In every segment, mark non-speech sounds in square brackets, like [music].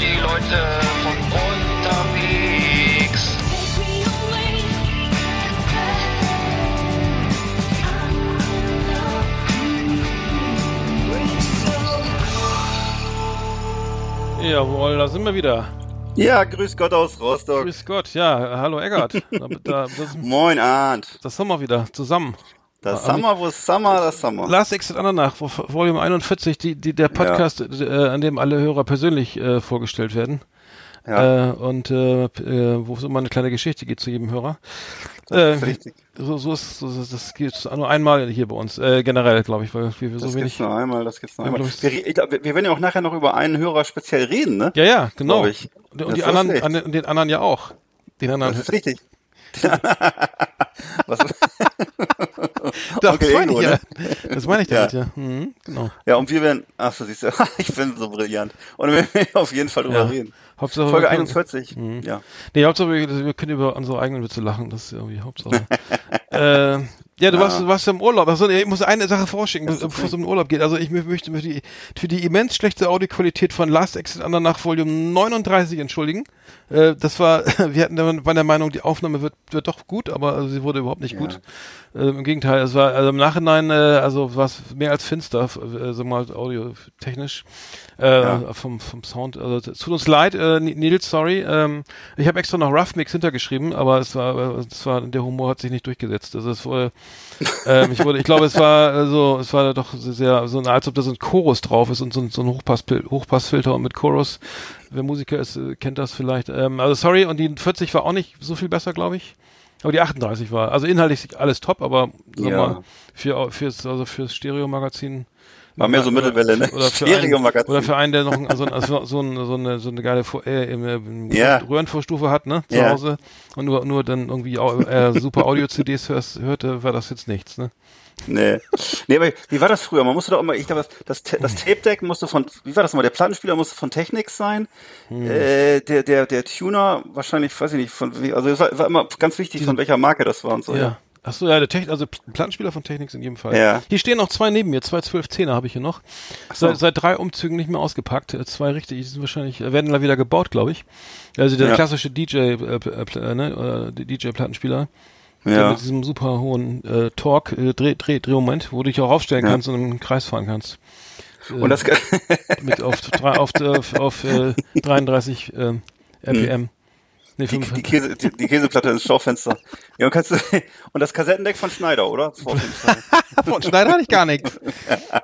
die Leute von unterwegs. Jawohl, da sind wir wieder. Ja, grüß Gott aus Rostock. Grüß Gott, ja, hallo Eggert. [laughs] Da, da, das, Moin, Arndt. das haben wir wieder zusammen. Das Aber Summer, wo ist Summer, das Summer. Last Exit Andernach, Volume 41, die, die, der Podcast, äh, an dem alle Hörer persönlich äh, vorgestellt werden. Ja. Äh, und äh, äh, wo es immer eine kleine Geschichte geht zu jedem Hörer. Das Äh, richtig. so, so ist so, das geht nur einmal hier bei uns, äh, generell, glaube ich, weil wir, wir so Das wenig. gibt's nur einmal, das gibt's nur Ja, einmal. Wir, ich glaub, wir werden ja auch nachher noch über einen Hörer speziell reden, ne? Ja, ja, genau. Und, Das und die anderen, an, den- den anderen ja auch. Den anderen. Das ist richtig. [laughs] Was, [laughs] [laughs] Das Onkel meine Ingo, ich ja. ne? Das meine ich damit, ja. Mhm, genau. ja, und wir werden, ach so, siehst du, [laughs] ich bin so brillant. Und wir werden auf jeden Fall drüber Ja. reden. Hauptsache, Folge wir können- 41, Mhm. ja. Nee, Hauptsache, wir, wir können über unsere eigenen Witze lachen. Das ist irgendwie Hauptsache. [laughs] äh, ja, du warst, du warst ja im Urlaub. Also, ich muss eine Sache vorschicken, bevor es um den Urlaub geht. Also, ich mö- möchte für die, für die immens schlechte Audioqualität von Last Exit Andernach Volume 39 entschuldigen. Äh, das war, [laughs] wir hatten, waren der Meinung, die Aufnahme wird, wird doch gut, aber also, sie wurde überhaupt nicht Ja. gut. Äh, Im Gegenteil, es war also im Nachhinein, äh, also war es mehr als finster, äh, so mal audiotechnisch, äh, Ja. vom, vom Sound. Also tut uns leid, äh, Nils, sorry. Ähm, ich habe extra noch Rough Mix hintergeschrieben, aber es war, äh, es war, der Humor hat sich nicht durchgesetzt. Also es wurde, [laughs] ähm, ich wurde, ich glaube, es war so, es war doch sehr, so als ob da so ein Chorus drauf ist und so, ein- so ein Hochpasspil- Hochpassfilter mit Chorus. Wer Musiker ist, äh, kennt das vielleicht. Ähm, also sorry, und die 40 war auch nicht so viel besser, glaube ich. Aber die 38 war, also inhaltlich alles top, aber sag Ja. mal, für, fürs, also fürs Stereo-Magazin. War mehr so Oder- Mittelwelle, ne? Oder für, einen, Stereo-Magazin. oder für einen, der noch ein- also, also so, eine, so, eine, so eine geile Vor- äh, äh, Ja. Röhrenvorstufe hat, ne? Zu Ja. Hause und nur, nur dann irgendwie äh, super Audio-CDs hörte, war das jetzt nichts, ne? Nee. Nee, aber wie war das früher? Man musste doch immer, ich glaube, das, das, Ta- das Tape Deck musste von, wie war das mal? Der Plattenspieler musste von Technics sein. Äh, der, der, der Tuner wahrscheinlich, weiß ich nicht, von, wie- also es war, war immer ganz wichtig, von welcher Marke das war und so. Ja. Ach so, ja, der Techn also Pl- Plattenspieler von Technics in jedem Fall. Ja. Hier stehen noch zwei neben mir, zwei 12-10er habe ich hier noch. so. Seit, seit drei Umzügen nicht mehr ausgepackt. Äh, Zwei richtig, die sind wahrscheinlich, äh, werden da wieder gebaut, glaube ich. Also der Ja. klassische DJ, äh, äh, äh, ne, äh, DJ-Plattenspieler. Ja. mit diesem super hohen äh, Torque, äh, Dreh, Dreh, Drehmoment, wo du dich auch aufstellen Ja. kannst und im Kreis fahren kannst. Und das, [laughs] Mit auf, auf, auf, auf äh, 33 äh, RPM. Nee, die, 55. die, Käse, die, die Käseplatte ins Schaufenster. Ja, und kannst du, [laughs] und das Kassettendeck von Schneider, oder? [laughs] Von Schneider hatte ich gar nichts.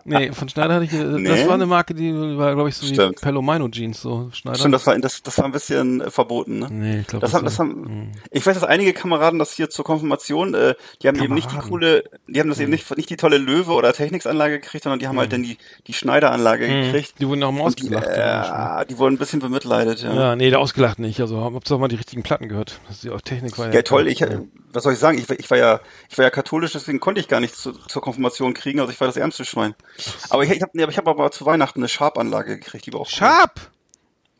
Nee, von Schneider hatte ich, äh, das Nee? war eine Marke, die war, glaube ich, so wie Stimmt. Palomino Jeans, so Schneider. Stimmt, das war, das, das war ein bisschen äh, verboten, ne? Nee, ich glaube, Das haben, das haben, ich weiß, dass einige Kameraden das hier zur Konfirmation, äh, die haben eben nicht die Kameraden. coole, die haben das eben nicht, nicht die tolle Löwe oder Technics-Anlage gekriegt, sondern die haben halt dann die, die Schneider-Anlage gekriegt. die wurden noch mal ausgelacht. die äh, die wurden ein bisschen bemitleidet, ja. ja, nee, der ausgelacht nicht. Also, hab's auch mal die richtigen Platten gehört. Das ist ja auch Technik war ja. Ja, toll. Ich, was soll ich sagen? Ich, war- ich war ja, ich war ja katholisch, deswegen konnte ich gar nichts zu, zur Konfirmation kriegen. Also ich war das ärmste Schwein. Aber ich, ich habe, nee, aber ich habe aber zu Weihnachten eine Sharp-Anlage gekriegt, die war auch cool. Sharp!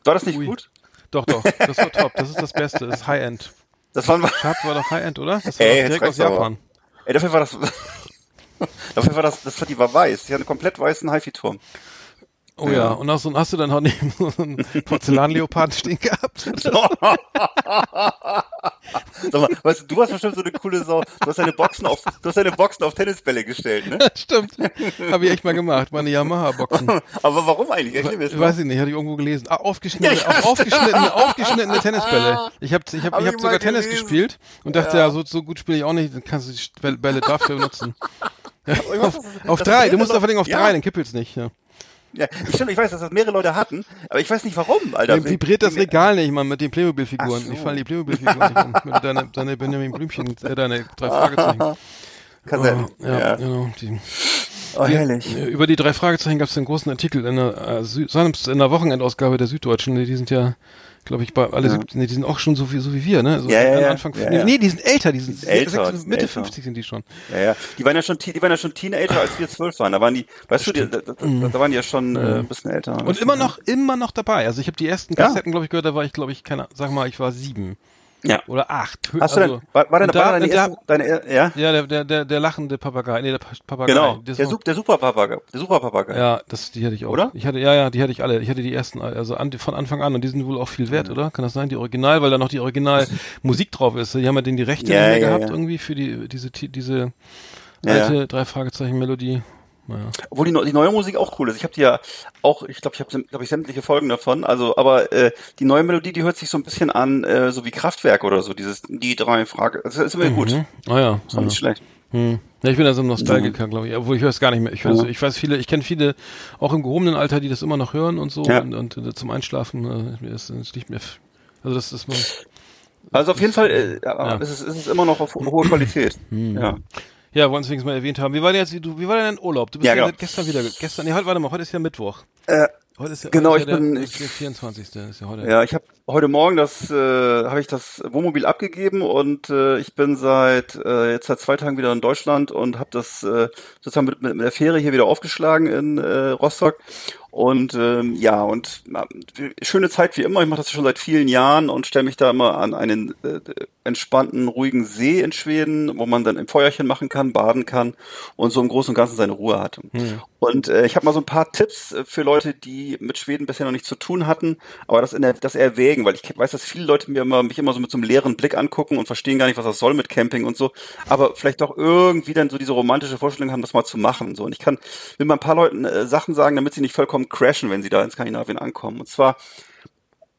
War das nicht Ui. gut? Doch, doch, das war top. Das ist das Beste. Das ist High-End. Das waren, Sharp war doch High-End, oder? Das war Ey, direkt aus reicht's aber. Japan. ey, dafür war das, [laughs] dafür war das, das die war weiß. Die hat einen komplett weißen HiFi-Turm. Oh ja, und hast, du- hast du dann auch neben so einen Porzellanleoparden stehen gehabt? [laughs] [laughs] Sag mal, weißt du, du hast bestimmt so eine coole Sau. Du hast deine Boxen auf, du hast deine Boxen auf Tennisbälle gestellt, ne? [laughs] Stimmt. Habe ich echt mal gemacht. Meine Yamaha-Boxen. Aber warum eigentlich? Das mal. Weiß ich nicht, hatte ich irgendwo gelesen. Ah, aufgeschnittene, auf, aufgeschnittene, aufgeschnittene Tennisbälle. Ich habe ich hab, Hab ich hab ich sogar mal Tennis gelesen. gespielt und dachte, ja, so, so gut spiele ich auch nicht, dann kannst du die Bälle- dafür benutzen. Ja, auf, auf drei, du musst vor allem auf noch- drei, ja. dann kippelt's nicht. Ja. Ja, ich, stimmt, ich weiß, dass das mehrere Leute hatten, aber ich weiß nicht warum, Alter. Dann vibriert das Regal nicht, man, mit den Playmobil-Figuren. So. Ich fallen die Playmobil-Figuren nicht um. Mit deine, deine Benjamin Blümchen, äh, deine drei Fragezeichen. [laughs] Kassetten. Oh, ja, ja. genau. Die, Oh, herrlich. Äh, Über die drei Fragezeichen gab es einen großen Artikel in der, äh, Sü- in der Wochenendausgabe der Süddeutschen. Die sind ja, glaube ich, bei alle, Ja. Sieb- nee, die sind auch schon so wie, so wie wir, ne? So Ja, ja. Anfang, Ja, nee, ja. nee, die sind älter, die sind, älter, sechs- die sind Mitte älter. 50 sind die schon. Ja, ja. Die waren ja schon, die waren ja schon Teenager, als wir zwölf waren. Da waren die, weißt du, die, da, da, da waren die ja schon äh, ein bisschen älter. Und immer noch, immer noch dabei. Also ich habe die ersten. Kassetten, glaube ich, gehört, da war ich, glaube ich, keine, sag mal, ich war sieben. Ja. Oder acht. Hast also, du denn, war, war, deine, da, war deine, erste, deine, ja? Ja, der, der, der, der lachende Papagei, nee, der Papagei. Genau, der, der, der Super Papagei, der Super Papagei. Ja, das, die hatte ich auch. Oder? Ich hatte, ja, ja, die hatte ich alle. Ich hatte die ersten, also an, von Anfang an und die sind wohl auch viel wert, ja. oder? Kann das sein? Die Original, weil da noch die Original Musik drauf ist. Die haben ja den die Rechte ja, ja, gehabt irgendwie für die, diese, diese alte drei Fragezeichen Melodie. Naja. Obwohl die, die neue Musik auch cool ist. Ich habe die ja auch, ich glaube, ich habe glaube ich sämtliche Folgen davon. Also, aber äh, die neue Melodie, die hört sich so ein bisschen an, äh, so wie Kraftwerk oder so. Dieses die drei Frage. Das ist immer mhm. gut. Ah ja, ist ja. nicht schlecht. Hm. Ja, ich bin da so ein Nostalgiker, mhm. glaube ich. Obwohl ich höre es gar nicht mehr. Ich, weiß, ja. ich weiß viele, ich kenne viele, auch im gehobenen Alter, die das immer noch hören und so. Ja. Und, und, und, zum Einschlafen äh, ist, ist nicht mehr. Also das ist mal. Also auf jeden Fall äh, ja. ist, es, ist es immer noch auf hohe Qualität. Hm. Ja. Ja, wollen wir es mal erwähnt haben. Wie war denn jetzt, du, wie war denn dein Urlaub? Du bist ja, ja genau. gestern wieder, gestern, nee, heute, warte mal, heute ist ja Mittwoch. Äh, heute ist ja, genau, heute ich bin, der, ich, der 24. Ist ja, heute. ja, ich habe heute Morgen das, äh, habe ich das Wohnmobil abgegeben und äh, ich bin seit äh, jetzt seit zwei Tagen wieder in Deutschland und habe das äh, sozusagen mit, mit der Fähre hier wieder aufgeschlagen in äh, Rostock und ähm, ja, und äh, schöne Zeit wie immer. Ich mache das schon seit vielen Jahren und stelle mich da immer an einen äh, entspannten, ruhigen See in Schweden, wo man dann im Feuerchen machen kann, baden kann und so im Großen und Ganzen seine Ruhe hat. Hm. Und äh, ich habe mal so ein paar Tipps äh, für Leute, die mit Schweden bisher noch nichts zu tun hatten, aber das in der, das erwägen, weil ich weiß, dass viele Leute mir immer, mich immer so mit so einem leeren Blick angucken und verstehen gar nicht, was das soll mit Camping und so, aber vielleicht doch irgendwie dann so diese romantische Vorstellung haben, das mal zu machen. So und ich kann will mal ein paar Leuten äh, Sachen sagen, damit sie nicht vollkommen crashen, wenn sie da in Skandinavien ankommen. Und zwar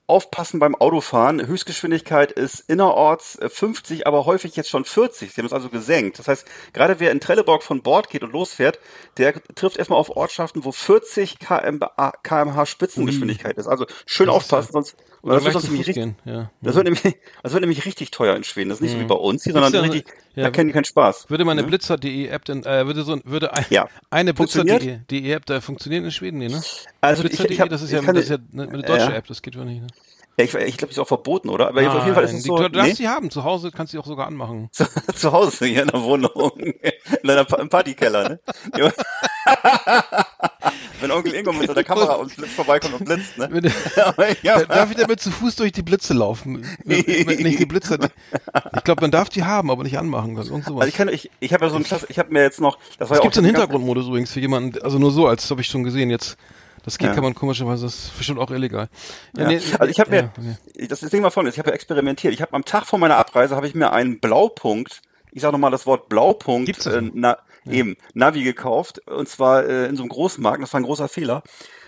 aufpassen beim Autofahren. Höchstgeschwindigkeit ist innerorts 50, äh, aber häufig jetzt schon 40. Sie haben es also gesenkt. Das heißt, gerade wer in Trelleborg von Bord geht und losfährt, der trifft erstmal auf Ortschaften, wo 40 kmh Spitzengeschwindigkeit ist. Also schön das aufpassen, sonst oder das, wird sonst nämlich richtig, ja. das, wird nämlich, das wird nämlich richtig teuer in Schweden. Das ist nicht mhm. so wie bei uns hier, sondern richtig, ja, da kennen die keinen Spaß. Würde meine ne? Blitzer.de App denn, äh, würde so, würde ein, ja. eine Blitzer.de App da funktionieren in Schweden, nee, ne? Also Blitzer.de, ich, ich hab, das ist ja, das ist ja eine, eine deutsche ja. App, das geht doch nicht, ne? Ja, ich, ich glaube, die ist auch verboten, oder? Aber Nein, auf jeden Fall ist es so. Du darfst nee? sie haben. Zu Hause kannst du sie auch sogar anmachen. [laughs] Zu, zu Hause, hier in der Wohnung. [laughs] In im Partykeller, ne? [laughs] Wenn Onkel Ingo mit der [laughs] Kamera und vorbeikommt und blitzt, ne? [laughs] ja. Darf ich damit zu Fuß durch die Blitze laufen? nicht die Blitze. Ich glaube, man darf die haben, aber nicht anmachen. Also ich kann, ich, ich habe ja so ein Klasse, ich habe mir jetzt noch, das war es ja gibt so einen Hintergrundmodus übrigens für jemanden, also nur so, als habe ich schon gesehen jetzt. Das geht, ja. kann man komischerweise, das ist bestimmt auch illegal. Ja, nee, also ich habe mir, okay. das Ding mal folgendes, ich habe ja experimentiert. Ich habe am Tag vor meiner Abreise habe ich mir einen Blaupunkt, ich sage nochmal das Wort Blaupunkt, äh, na, ja. Eben, Navi gekauft, und zwar äh, in so einem Großmarkt, das war ein großer Fehler.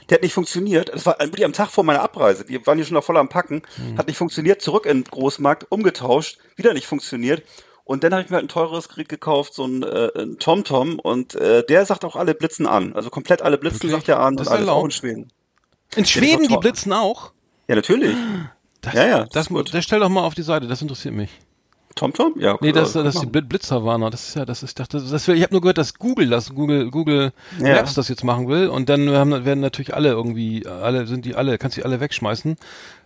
Der hat nicht funktioniert. Das war wirklich am Tag vor meiner Abreise. Wir waren hier schon noch voll am Packen. Mhm. Hat nicht funktioniert. Zurück in den Großmarkt, umgetauscht, wieder nicht funktioniert. Und dann habe ich mir halt ein teures Gerät gekauft, so ein, äh, ein TomTom, und äh, der sagt auch alle Blitzen an. Also komplett alle Blitzen Wirklich? sagt er an das und alles auch in Schweden. In Schweden die Blitzen auch? Ja, natürlich. Das, ja, ja. Das, das, das stell doch mal auf die Seite, das interessiert mich. TomTom? -Tom? Ja. Nee, das, das ist die Blitzerwarner. Das ist ja, das ist, ich dachte, das will, ich habe nur gehört, dass Google das, Google, Google ja. Maps das jetzt machen will und dann haben, werden natürlich alle irgendwie, alle, sind die alle, kannst du die alle wegschmeißen.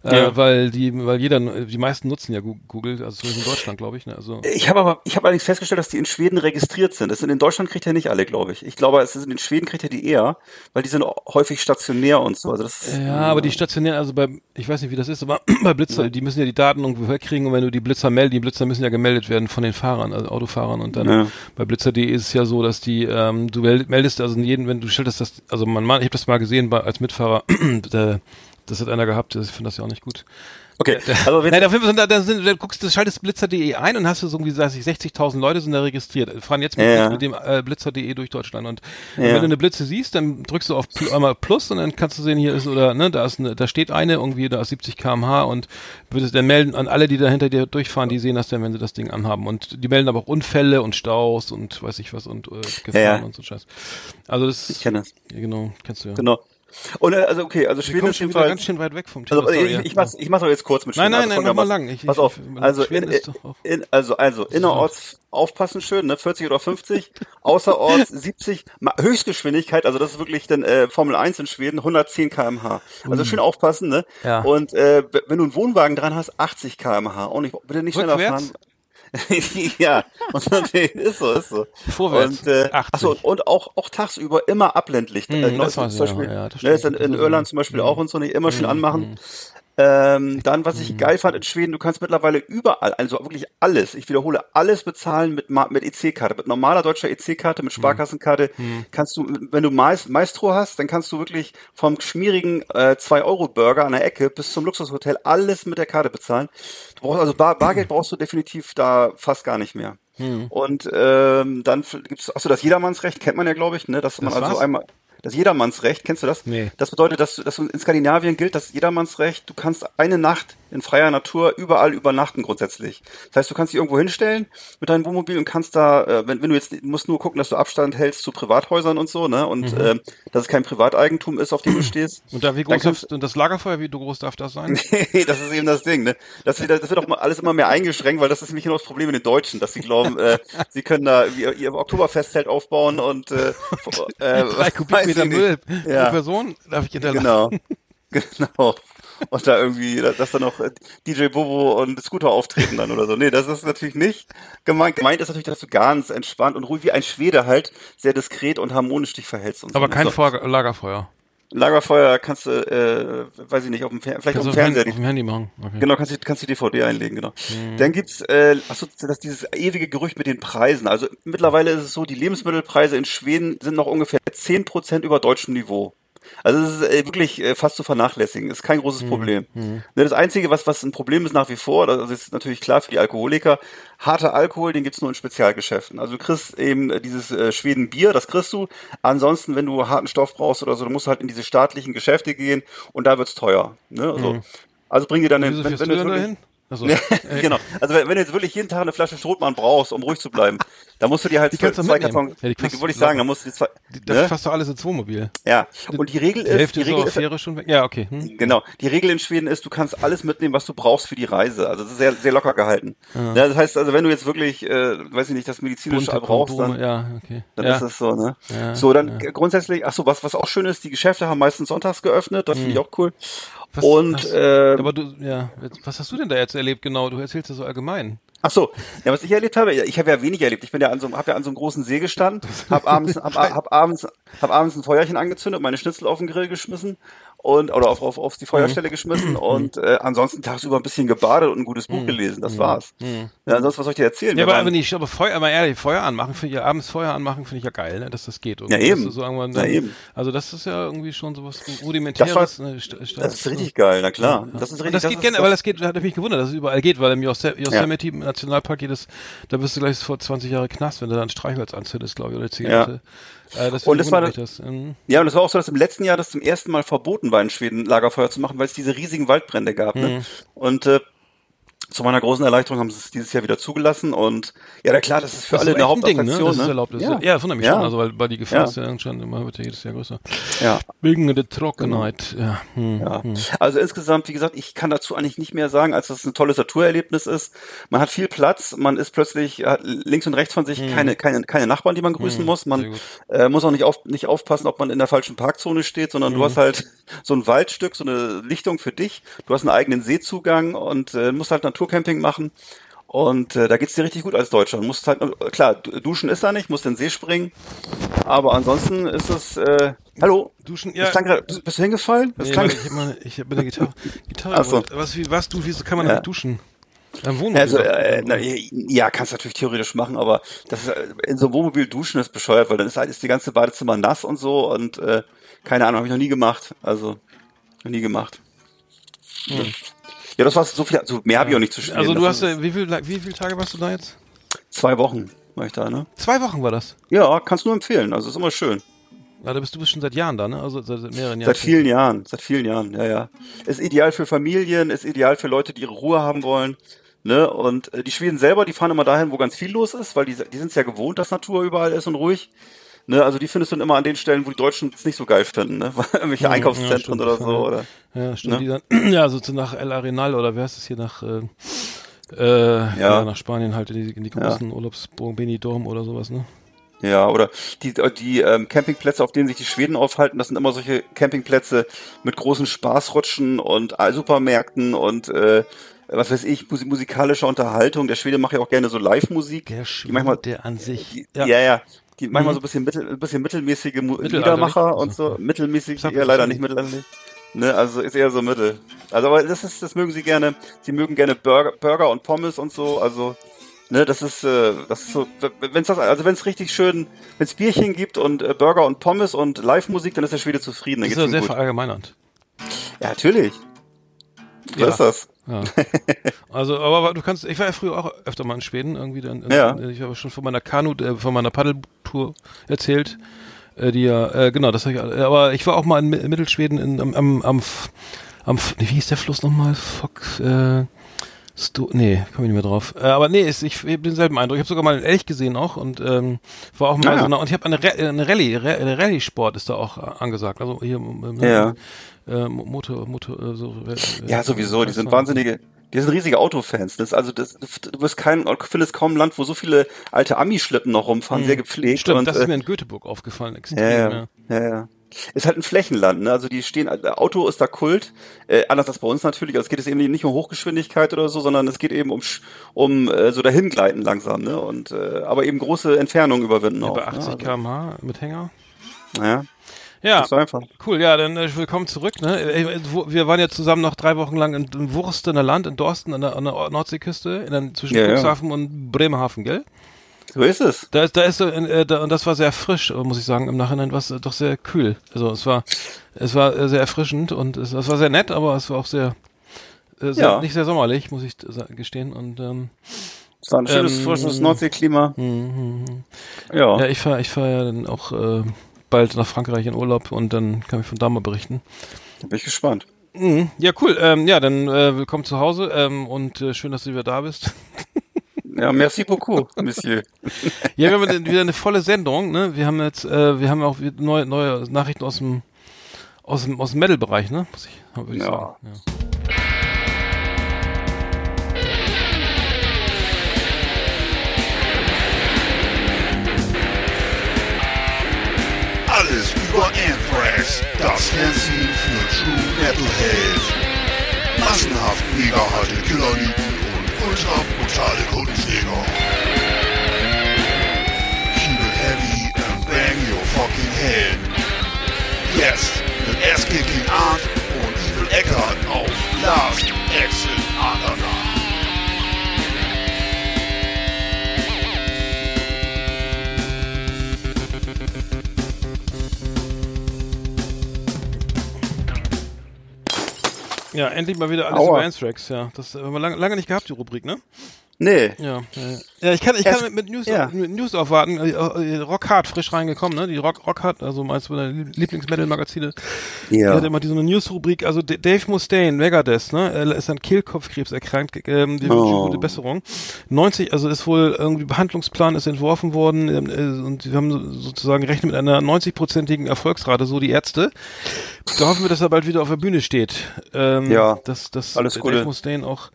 Ja. Äh, weil die, weil jeder, die meisten nutzen ja Google, also zumindest in Deutschland, glaube ich. Ne? Also ich habe aber, ich habe allerdings festgestellt, dass die in Schweden registriert sind. Das sind in Deutschland kriegt ja nicht alle, glaube ich. Ich glaube, es sind in Schweden kriegt ja die eher, weil die sind häufig stationär und so. Also das, ja, aber die stationär, also bei, ich weiß nicht, wie das ist, aber [clears throat] bei Blitzer, ja. die müssen ja die Daten irgendwo herkriegen und wenn du die Blitzer meldest, die Blitzer müssen ja gemeldet werden von den Fahrern, also Autofahrern und dann ja. bei Blitzer.de ist es ja so, dass die, ähm, du meldest also jeden, wenn du stellst das, also man, ich habe das mal gesehen bei, als Mitfahrer, [clears throat] der, das hat einer gehabt, ich finde das ja auch nicht gut. Okay. Also wenn Nein, auf jeden Fall, da, da sind, du guckst, du schaltest blitzer.de ein und hast du so irgendwie, sag ich, 60.000 Leute sind da registriert, fahren jetzt mit, ja. mit dem äh, blitzer.de durch Deutschland und ja. wenn du eine Blitze siehst, dann drückst du auf einmal Plus und dann kannst du sehen, hier ist oder ne, da ist eine, da steht eine irgendwie, da ist 70 km/h und würdest dann melden an alle, die da hinter dir durchfahren, die sehen das dann, wenn sie das Ding anhaben und die melden aber auch Unfälle und Staus und weiß ich was und äh, Gefahren ja, und so Scheiß. Also das. Ich kenne das. Genau, kennst du ja. Genau. Und äh, also okay, also Schweden ist jedenfalls ganz schön weit weg vom Thema. Also ich, ich mach's, ich mach's aber jetzt kurz mit Schweden. Nein, nein, also, nein, mal lang. Ich, pass auf, also in, in, also also innerorts aufpassen schön, ne, 40 oder 50, außerorts [laughs] 70 Höchstgeschwindigkeit, also das ist wirklich dann äh, Formel 1 in Schweden 110 km/h. Also schön aufpassen, ne? Ja. Und äh, wenn du einen Wohnwagen dran hast, 80 km/h. Auch nicht bitte nicht schneller fahren. [laughs] ja, und ist so, ist so. Vorwärts. Und, äh, achso, und auch, auch tagsüber immer Abblendlicht. Mm, äh, das zum Beispiel, ja, das ne, ist in, in Irland zum Beispiel mm. auch und so nicht immer schön mm, anmachen. Ähm, dann, was ich geil fand in Schweden, du kannst mittlerweile überall, also wirklich alles, ich wiederhole, alles bezahlen mit, mit EC-Karte, mit normaler deutscher EC-Karte, mit Sparkassenkarte. Kannst du, wenn du Maestro hast, dann kannst du wirklich vom schmierigen äh, 2-Euro-Burger an der Ecke bis zum Luxushotel alles mit der Karte bezahlen. Du brauchst also Bar, Bargeld brauchst du definitiv da fast gar nicht mehr. Und ähm, dann gibt's, achso, das Jedermannsrecht kennt man ja, glaube ich, ne, dass man Das also was? einmal das Jedermannsrecht, kennst du das? Nee. Das bedeutet, dass, dass in Skandinavien gilt das Jedermannsrecht, du kannst eine Nacht in freier Natur überall übernachten grundsätzlich. Das heißt, du kannst dich irgendwo hinstellen mit deinem Wohnmobil und kannst da, äh, wenn, wenn du jetzt, du musst nur gucken, dass du Abstand hältst zu Privathäusern und so, ne? Und Mhm. ähm, dass es kein Privateigentum ist, auf dem du [clears throat] stehst. Und da, wie groß darf, und das Lagerfeuer, wie groß darf das sein? [laughs] das ist eben das Ding, ne? Das, wird- das wird auch mal alles immer mehr eingeschränkt, weil das ist nämlich genau das Problem mit den Deutschen, dass sie glauben, äh, sie können da ihr, ihr Oktoberfestzelt aufbauen und äh, [laughs] äh, Drei [laughs] Kubikmeter. Müll Ja. pro Person darf ich hinterlassen. Genau. Genau. Und da irgendwie, dass da noch äh, DJ Bobo und Scooter auftreten dann oder so. Nee, das ist natürlich nicht gemeint. Gemeint ist natürlich, dass du ganz entspannt und ruhig wie ein Schwede halt sehr diskret und harmonisch dich verhältst. Und Aber so. kein so. Vor Lagerfeuer. Lagerfeuer kannst du, äh, weiß ich nicht, auf dem, Fer vielleicht Kannst auf dem Fernseher. auf dem Handy machen. Okay. Genau, kannst du, kannst du DVD einlegen, genau. Mhm. Dann gibt's, äh, achso, das dieses ewige Gerücht mit den Preisen. Also mittlerweile ist es so, die Lebensmittelpreise in Schweden sind noch ungefähr 10% über deutschem Niveau. Also es ist äh, wirklich äh, fast zu vernachlässigen. Ist kein Mhm. großes Problem. Ne, Das Einzige, was, was ein Problem ist nach wie vor, das ist natürlich klar für die Alkoholiker, harter Alkohol, den gibt's nur in Spezialgeschäften. Also du kriegst eben äh, dieses äh, Schweden-Bier, das kriegst du. Ansonsten, wenn du harten Stoff brauchst oder so, du musst halt in diese staatlichen Geschäfte gehen und da wird's teuer. Ne? Also, also bring dir dann, den, wenn, wenn du du dahin? Also, [laughs] genau. Also wenn, wenn du jetzt wirklich jeden Tag eine Flasche Strohmann brauchst, um ruhig zu bleiben, dann musst du dir halt Die zwei. Kartons, Ja, die kannst wollte ich du sagen, dann musst du die zwei, das ne? fasst du alles ins Wohnmobil. ja. Und die Regel Die ist, Hälfte die Regel ist, Fähre schon weg. Ja, okay. Hm. genau, die Regel in Schweden ist, du kannst alles mitnehmen, was du brauchst für die Reise. Also das ist sehr, sehr locker gehalten. Ja. das heißt, also wenn du jetzt wirklich, äh, weiß ich nicht, das medizinische Bunte brauchst, Kondome, dann, ja, okay. dann ja. ist es so, ne? Ja, so, dann ja. grundsätzlich, ach so, was, was auch schön ist, die Geschäfte haben meistens sonntags geöffnet, das finde ich auch cool. Was- Und, was- äh, aber du, ja, was hast du denn da jetzt erlebt genau? Du erzählst ja so allgemein. Ach so, ja, was ich erlebt habe, ich habe ja wenig erlebt. Ich bin ja an so, hab ja an so einem großen See gestanden, [laughs] hab abends, hab, hab abends, hab abends ein Feuerchen angezündet, meine Schnitzel auf den Grill geschmissen und oder auf, auf, auf die Feuerstelle Mhm. geschmissen und äh, ansonsten tagsüber ein bisschen gebadet und ein gutes Buch gelesen. Das war's. Ja, ansonsten was soll ich dir erzählen? Mhm. Ja, Wir aber, waren- aber nicht, aber Feuer, mal ehrlich, Feuer anmachen, finde ich, abends Feuer anmachen, finde ich ja geil, ne, dass das geht. Ja, eben. So irgendwann Ja, dann- eben. Also das ist ja irgendwie schon sowas rudimentäres. Das war- ne, das ist richtig geil, na klar. Das ist Und richtig. das geht gerne, weil das geht, hat mich gewundert, dass es überall geht, weil im Yose- Yosemite im Nationalpark geht es, da bist du gleich vor 20 Jahre Knast, wenn du dann Streichholz anzündest, glaube ich, oder Zigarette. Äh, das Und das war das, ähm, Ja, und es war auch so, dass im letzten Jahr das zum ersten Mal verboten war, in Schweden Lagerfeuer zu machen, weil es diese riesigen Waldbrände gab. Mhm. Ne? Und äh, zu meiner großen Erleichterung haben sie es dieses Jahr wieder zugelassen. Und ja, na klar, das ist für das alle ist eine Ding, ne? Hauptattraktion. Das ist ne? erlaubt. Das ja. Ist, ja, das wundert mich Ja. schon, also weil, weil die Gefahr Ja. ist ja anscheinend immer, wird ja jedes Jahr größer. ja. Wegen der Trockenheit, ja. Hm. Ja. Also insgesamt, wie gesagt, ich kann dazu eigentlich nicht mehr sagen, als dass es ein tolles Naturerlebnis ist. Man hat viel Platz, man ist plötzlich hat links und rechts von sich keine, keine, keine Nachbarn, die man grüßen muss. Mhm. sehr Man äh, muss auch nicht, auf, nicht aufpassen, ob man in der falschen Parkzone steht, sondern du hast halt [laughs] so ein Waldstück, so eine Lichtung für dich. Du hast einen eigenen Seezugang und äh, musst halt Naturcamping machen. Und äh, da geht's dir richtig gut als Deutscher. Du musst halt, äh, klar, du- duschen ist da nicht, musst in den See springen. Aber ansonsten ist es, äh, hallo? Duschen, ja. grad, bist, bist du hingefallen? Das Nee, klang, ich hab mal, ich hab mit der Gitarre, Gitarre Ach so. was, wie, was, du, wieso kann man Ja. damit duschen? Am Wohnmobil. Also, äh, na, ja, kannst du natürlich theoretisch machen, aber das ist, äh, in so einem Wohnmobil duschen ist bescheuert, weil dann ist halt ist die ganze Badezimmer nass und so und äh, keine Ahnung, habe ich noch nie gemacht. Also noch nie gemacht. Ja, das war so viel, so mehr habe ich auch nicht zu spielen. also du Das hast, äh, wie viel, wie viele Tage warst du da jetzt? zwei Wochen war ich da, ne? Zwei Wochen war das. Ja, kannst nur empfehlen. Also ist immer schön. Ja, da bist du bist schon seit Jahren da, ne? Also seit, seit mehreren Jahren. Seit vielen Jahren, seit vielen Jahren, ja, ja. Ist ideal für Familien, ist ideal für Leute, die ihre Ruhe haben wollen. Ne? Und äh, die Schweden selber, die fahren immer dahin, wo ganz viel los ist, weil die, die sind es ja gewohnt, dass Natur überall ist und ruhig. Ne? Also die findest du dann immer an den Stellen, wo die Deutschen es nicht so geil finden, ne? [laughs] Irgendwelche Ja, Einkaufszentren stimmt. oder so. Oder? Ja, stimmt. Ne? Die dann, [clears throat] ja, so zu nach El Arenal oder wer ist das hier nach, äh, äh, ja. nach Spanien halt in die, in die großen Urlaubsburgen Benidorm oder sowas, ne? Ja, oder die, die ähm, Campingplätze, auf denen sich die Schweden aufhalten, das sind immer solche Campingplätze mit großen Spaßrutschen und äh, Supermärkten und äh, was weiß ich, musi- musikalischer Unterhaltung. Der Schwede macht ja auch gerne so Live-Musik. Der die manchmal, der an sich. die, ja. ja, die manchmal so ein bisschen, mittel, ein bisschen mittelmäßige? Liedermacher und so. Mittelmäßig, ja leider nicht mittelalterlich. Ne, also ist eher so Mittel. Also aber das ist, das mögen sie gerne. Sie mögen gerne Burger, Burger und Pommes und so. Also ne, das ist, äh, das ist so, wenn es das, also wenn es richtig schön, wenn es Bierchen gibt und äh, Burger und Pommes und Live-Musik, dann ist der Schwede zufrieden. Dann Das ist ja sehr gut. verallgemeinernd. Ja, natürlich. So Ja. ist das. Ja. [laughs] Also, aber du kannst, ich war ja früher auch öfter mal in Schweden, irgendwie dann, Ja. ich habe schon von meiner Kanu, äh, von meiner Paddeltour erzählt, äh, die ja, äh, genau, das habe ich, äh, aber ich war auch mal in, in Mittelschweden in, am, am, am, am, wie hieß der Fluss nochmal? Fox, äh, Sto nee, komme ich nicht mehr drauf. Äh, aber nee, ist, ich habe denselben Eindruck. Ich habe sogar mal einen Elch gesehen auch und ähm, war auch mal Ah. so eine, und ich habe eine, Ra- eine Rallye, Rallye-Sport ist da auch äh, angesagt. Also hier ähm, Ja. Äh, Motor, Motor, äh, so. Äh, Ja, sowieso. Die sind wahnsinnige, die sind riesige Autofans. Das, also das, du wirst kein, du findest kaum ein Land, wo so viele alte Ami-Schlippen noch rumfahren, sehr gepflegt. Hm. Stimmt, und, das ist äh, mir in Göteborg aufgefallen. Extrem, Ja, ja, ja. ja. Ist halt ein Flächenland, ne? Also die stehen, äh, Auto ist da Kult, äh, anders als bei uns natürlich. Also es geht es eben nicht um Hochgeschwindigkeit oder so, sondern es geht eben um um äh, so dahingleiten langsam, ne? Und äh, aber eben große Entfernungen überwinden Ja, auch. bei 80 ne? km/h mit Hänger. Also, ja, Ja, war einfach. cool. Ja, dann äh, willkommen zurück. Ne? Äh, wo- Wir waren ja zusammen noch drei Wochen lang in, in Wurstener Land, in Dorsten, an der, an der Nordseeküste, in der, zwischen Ja, ja. Cuxhaven und Bremerhaven, gell? So ist es. Da ist, da ist so, äh, da, und das war sehr frisch, äh, muss ich sagen. Im Nachhinein war es äh, doch sehr kühl. Also es war, es war äh, sehr erfrischend und es, es war sehr nett, aber es war auch sehr, äh, sehr Ja. nicht sehr sommerlich, muss ich gestehen. Und ähm, Es war ein schönes, Ähm, frisches Nordseeklima. mhm. Ja. ja, ich fahre, ich fahre ja dann auch äh, bald nach Frankreich in Urlaub und dann kann ich von da mal berichten. bin ich gespannt. Mhm. Ja, cool. Ähm, ja, dann äh, willkommen zu Hause ähm, und äh, schön, dass du wieder da bist. Ja, merci beaucoup, Monsieur. [laughs] ja, wir haben wieder eine volle Sendung. Ne? Wir haben jetzt, äh, wir haben auch neue, neue Nachrichten aus dem aus dem aus dem Metal-Bereich, ne? Muss ich, würde ich Ja. sagen. Ja. Über Anthrax, das Fernsehen für True Metalhead. Massenhaft mega harte Killerlieben und ultra brutale Kundenschläger. Keep it heavy and bang your fucking head. Jetzt mit Ass-Kicking Art und Evil Eckart auf Last Exit Andernach. Ja, endlich mal wieder alles Aua. über Anthrax, ja. Das haben wir lange, lange nicht gehabt, die Rubrik, ne? Nee. Ja, ja, ich kann, ich kann mit, mit, News, ja. mit News aufwarten. Äh, äh, Rockhard frisch reingekommen, ne? Die Rock, Rockhard, also meins meiner Lieblings-Metal-Magazine. Die Ja. hat immer die, so eine News-Rubrik. Also Dave Mustaine, Megadeth, ne? Er ist an Kehlkopfkrebs erkrankt. Ähm, die Oh. gute Besserung. 90, also ist wohl irgendwie Behandlungsplan ist entworfen worden ähm, äh, und sie haben so- sozusagen rechnen mit einer 90-prozentigen Erfolgsrate, so die Ärzte. Da hoffen wir, dass er bald wieder auf der Bühne steht. Ähm, Ja. dass, dass Alles Dave Gute. Mustaine auch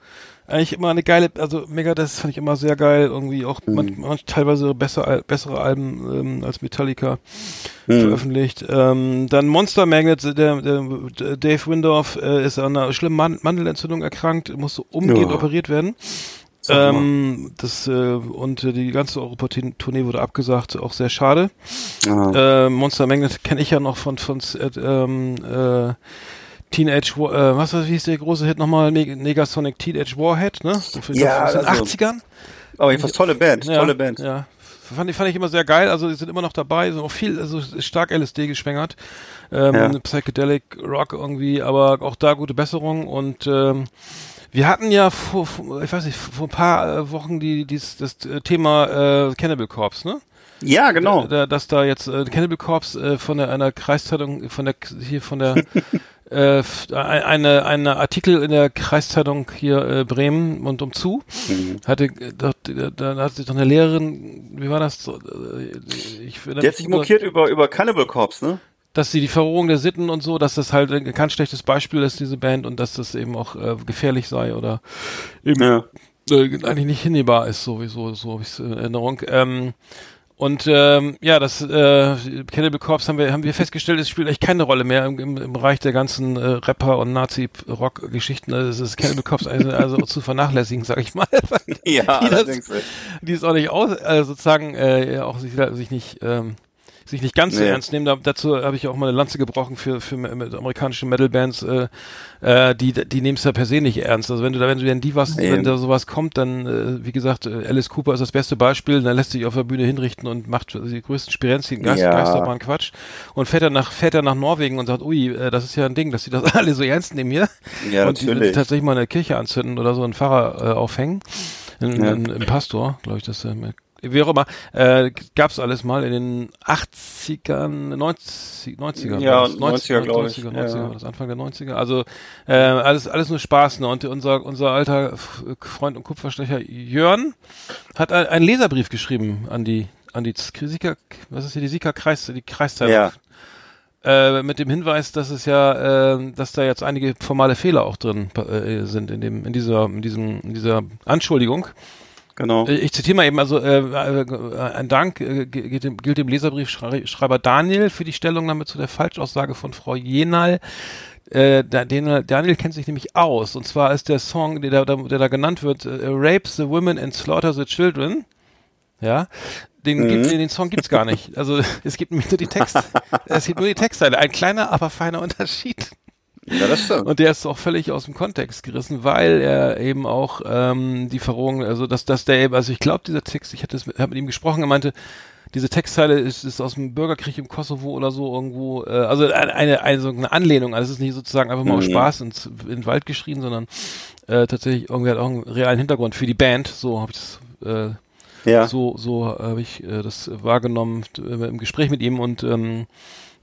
eigentlich immer eine geile, also Megadeth fand ich immer sehr geil, irgendwie auch Mhm. man, man, teilweise besser, bessere Alben ähm, als Metallica Mhm. veröffentlicht. Ähm, dann Monster Magnet, der, der Dave Windorf äh, ist an einer schlimmen Man Mandelentzündung erkrankt, musste umgehend Ja. operiert werden. Ähm, das äh, und äh, die ganze Europa-Tournee wurde abgesagt, auch sehr schade. Ah. Äh, Monster Magnet kenne ich ja noch von von äh, ähm, äh, Teenage War, äh, was wie hieß der große Hit nochmal? Neg Negasonic Teenage Warhead, ne? So für- Ja, aus den also- 80ern. Aber jedenfalls tolle Band, Ja, tolle Band. Ja. Fand ich, fand ich immer sehr geil. Also, die sind immer noch dabei, sind auch viel, also stark LSD geschwängert. Ähm, Ja. Psychedelic Rock irgendwie, aber auch da gute Besserung und, ähm, wir hatten ja vor, vor ich weiß nicht, vor ein paar äh, Wochen die, dies, das äh, Thema äh, Cannibal Corpse, ne? Ja, genau. Da, dass da jetzt äh, Cannibal Corpse äh, von der einer Kreiszeitung, von der hier von der [laughs] äh, eine eine Artikel in der Kreiszeitung hier äh, Bremen und umzu Mhm. hatte äh, da, da, da hat sich doch eine Lehrerin, wie war das? äh, Ich, Der hat sich mokiert über, über Cannibal Corpse, ne? dass sie die Verrohung der Sitten und so, dass das halt ein ganz schlechtes Beispiel ist, diese Band, und dass das eben auch äh, gefährlich sei oder eben Ja. äh, eigentlich nicht hinnehmbar ist, sowieso, so habe ich es in Erinnerung. Ähm, und ähm, ja, das äh, Cannibal Corpse haben wir haben wir festgestellt, es spielt echt keine Rolle mehr im, im, im Bereich der ganzen äh, Rapper und Nazi-Rock-Geschichten. Also es ist Cannibal Corpse also, also zu vernachlässigen, sag ich mal. [laughs] Ja, [laughs] Die das- die ist auch nicht aus, also sozusagen äh, auch sich, sich nicht ähm, sich nicht ganz so Nee. ernst nehmen. Da, dazu habe ich auch mal eine Lanze gebrochen für, für amerikanische Metal-Bands, äh, äh, die, die nehmen es ja per se nicht ernst. Also wenn du da, wenn du denn die was, Nee. wenn da sowas kommt, dann, äh, wie gesagt, äh, Alice Cooper ist das beste Beispiel, dann lässt sich auf der Bühne hinrichten und macht die größten Spirenzien, Geist, Ja. Geisterbahn Quatsch und fährt dann nach, fährt dann nach Norwegen und sagt, ui, äh, das ist ja ein Ding, dass die das [laughs] alle so ernst nehmen hier. Ja, und die natürlich. tatsächlich mal eine Kirche anzünden oder so einen Pfarrer äh, aufhängen. In, Ja. in, Im Pastor, glaube ich, das äh, wie auch immer, äh, gab's alles mal in den 80ern, 90, 90er. Ja, war das. 90er, glaub ich. 90er, Ja. 90er, war das Anfang der 90er. Also äh, alles, alles nur Spaß. Ne? Und unser, unser alter Freund und Kupferstecher Jörn hat ein- einen Leserbrief geschrieben an die an die Sika, was ist hier die Sika Kreis, die Kreiszeitung Ja. äh, mit dem Hinweis, dass es ja, äh, dass da jetzt einige formale Fehler auch drin äh, sind in dem, in dieser, in diesem, in dieser Anschuldigung. Genau. Äh, Ich zitiere mal eben, also äh, äh, ein Dank äh, gilt dem, gilt dem Leserbriefschreiber Daniel für die Stellungnahme zu der Falschaussage von Frau Jenal. Äh, Daniel kennt sich nämlich aus. Und zwar ist der Song, der da, der da genannt wird, äh, Rape the Women and Slaughter the Children. Ja, den, Mhm. gibt, den, Song gibt's gar nicht. Also [laughs] es gibt nur die Text, es gibt nur die Textteile. Ein kleiner, aber feiner Unterschied. Ja, das stimmt. Und der ist auch völlig aus dem Kontext gerissen, weil er eben auch ähm, die Verrohung, also dass, dass der eben, also ich glaube, dieser Text, ich hatte mit, hab mit ihm gesprochen, er meinte, diese Textzeile ist, ist aus dem Bürgerkrieg im Kosovo oder so irgendwo, äh, also eine, eine, so eine Anlehnung, also es ist nicht sozusagen einfach mal aus Mhm. Spaß ins, in den Wald geschrien, sondern äh, tatsächlich irgendwie hat auch einen realen Hintergrund für die Band, so habe ich das äh, Ja. so, so habe ich äh, das wahrgenommen äh, im Gespräch mit ihm und ähm,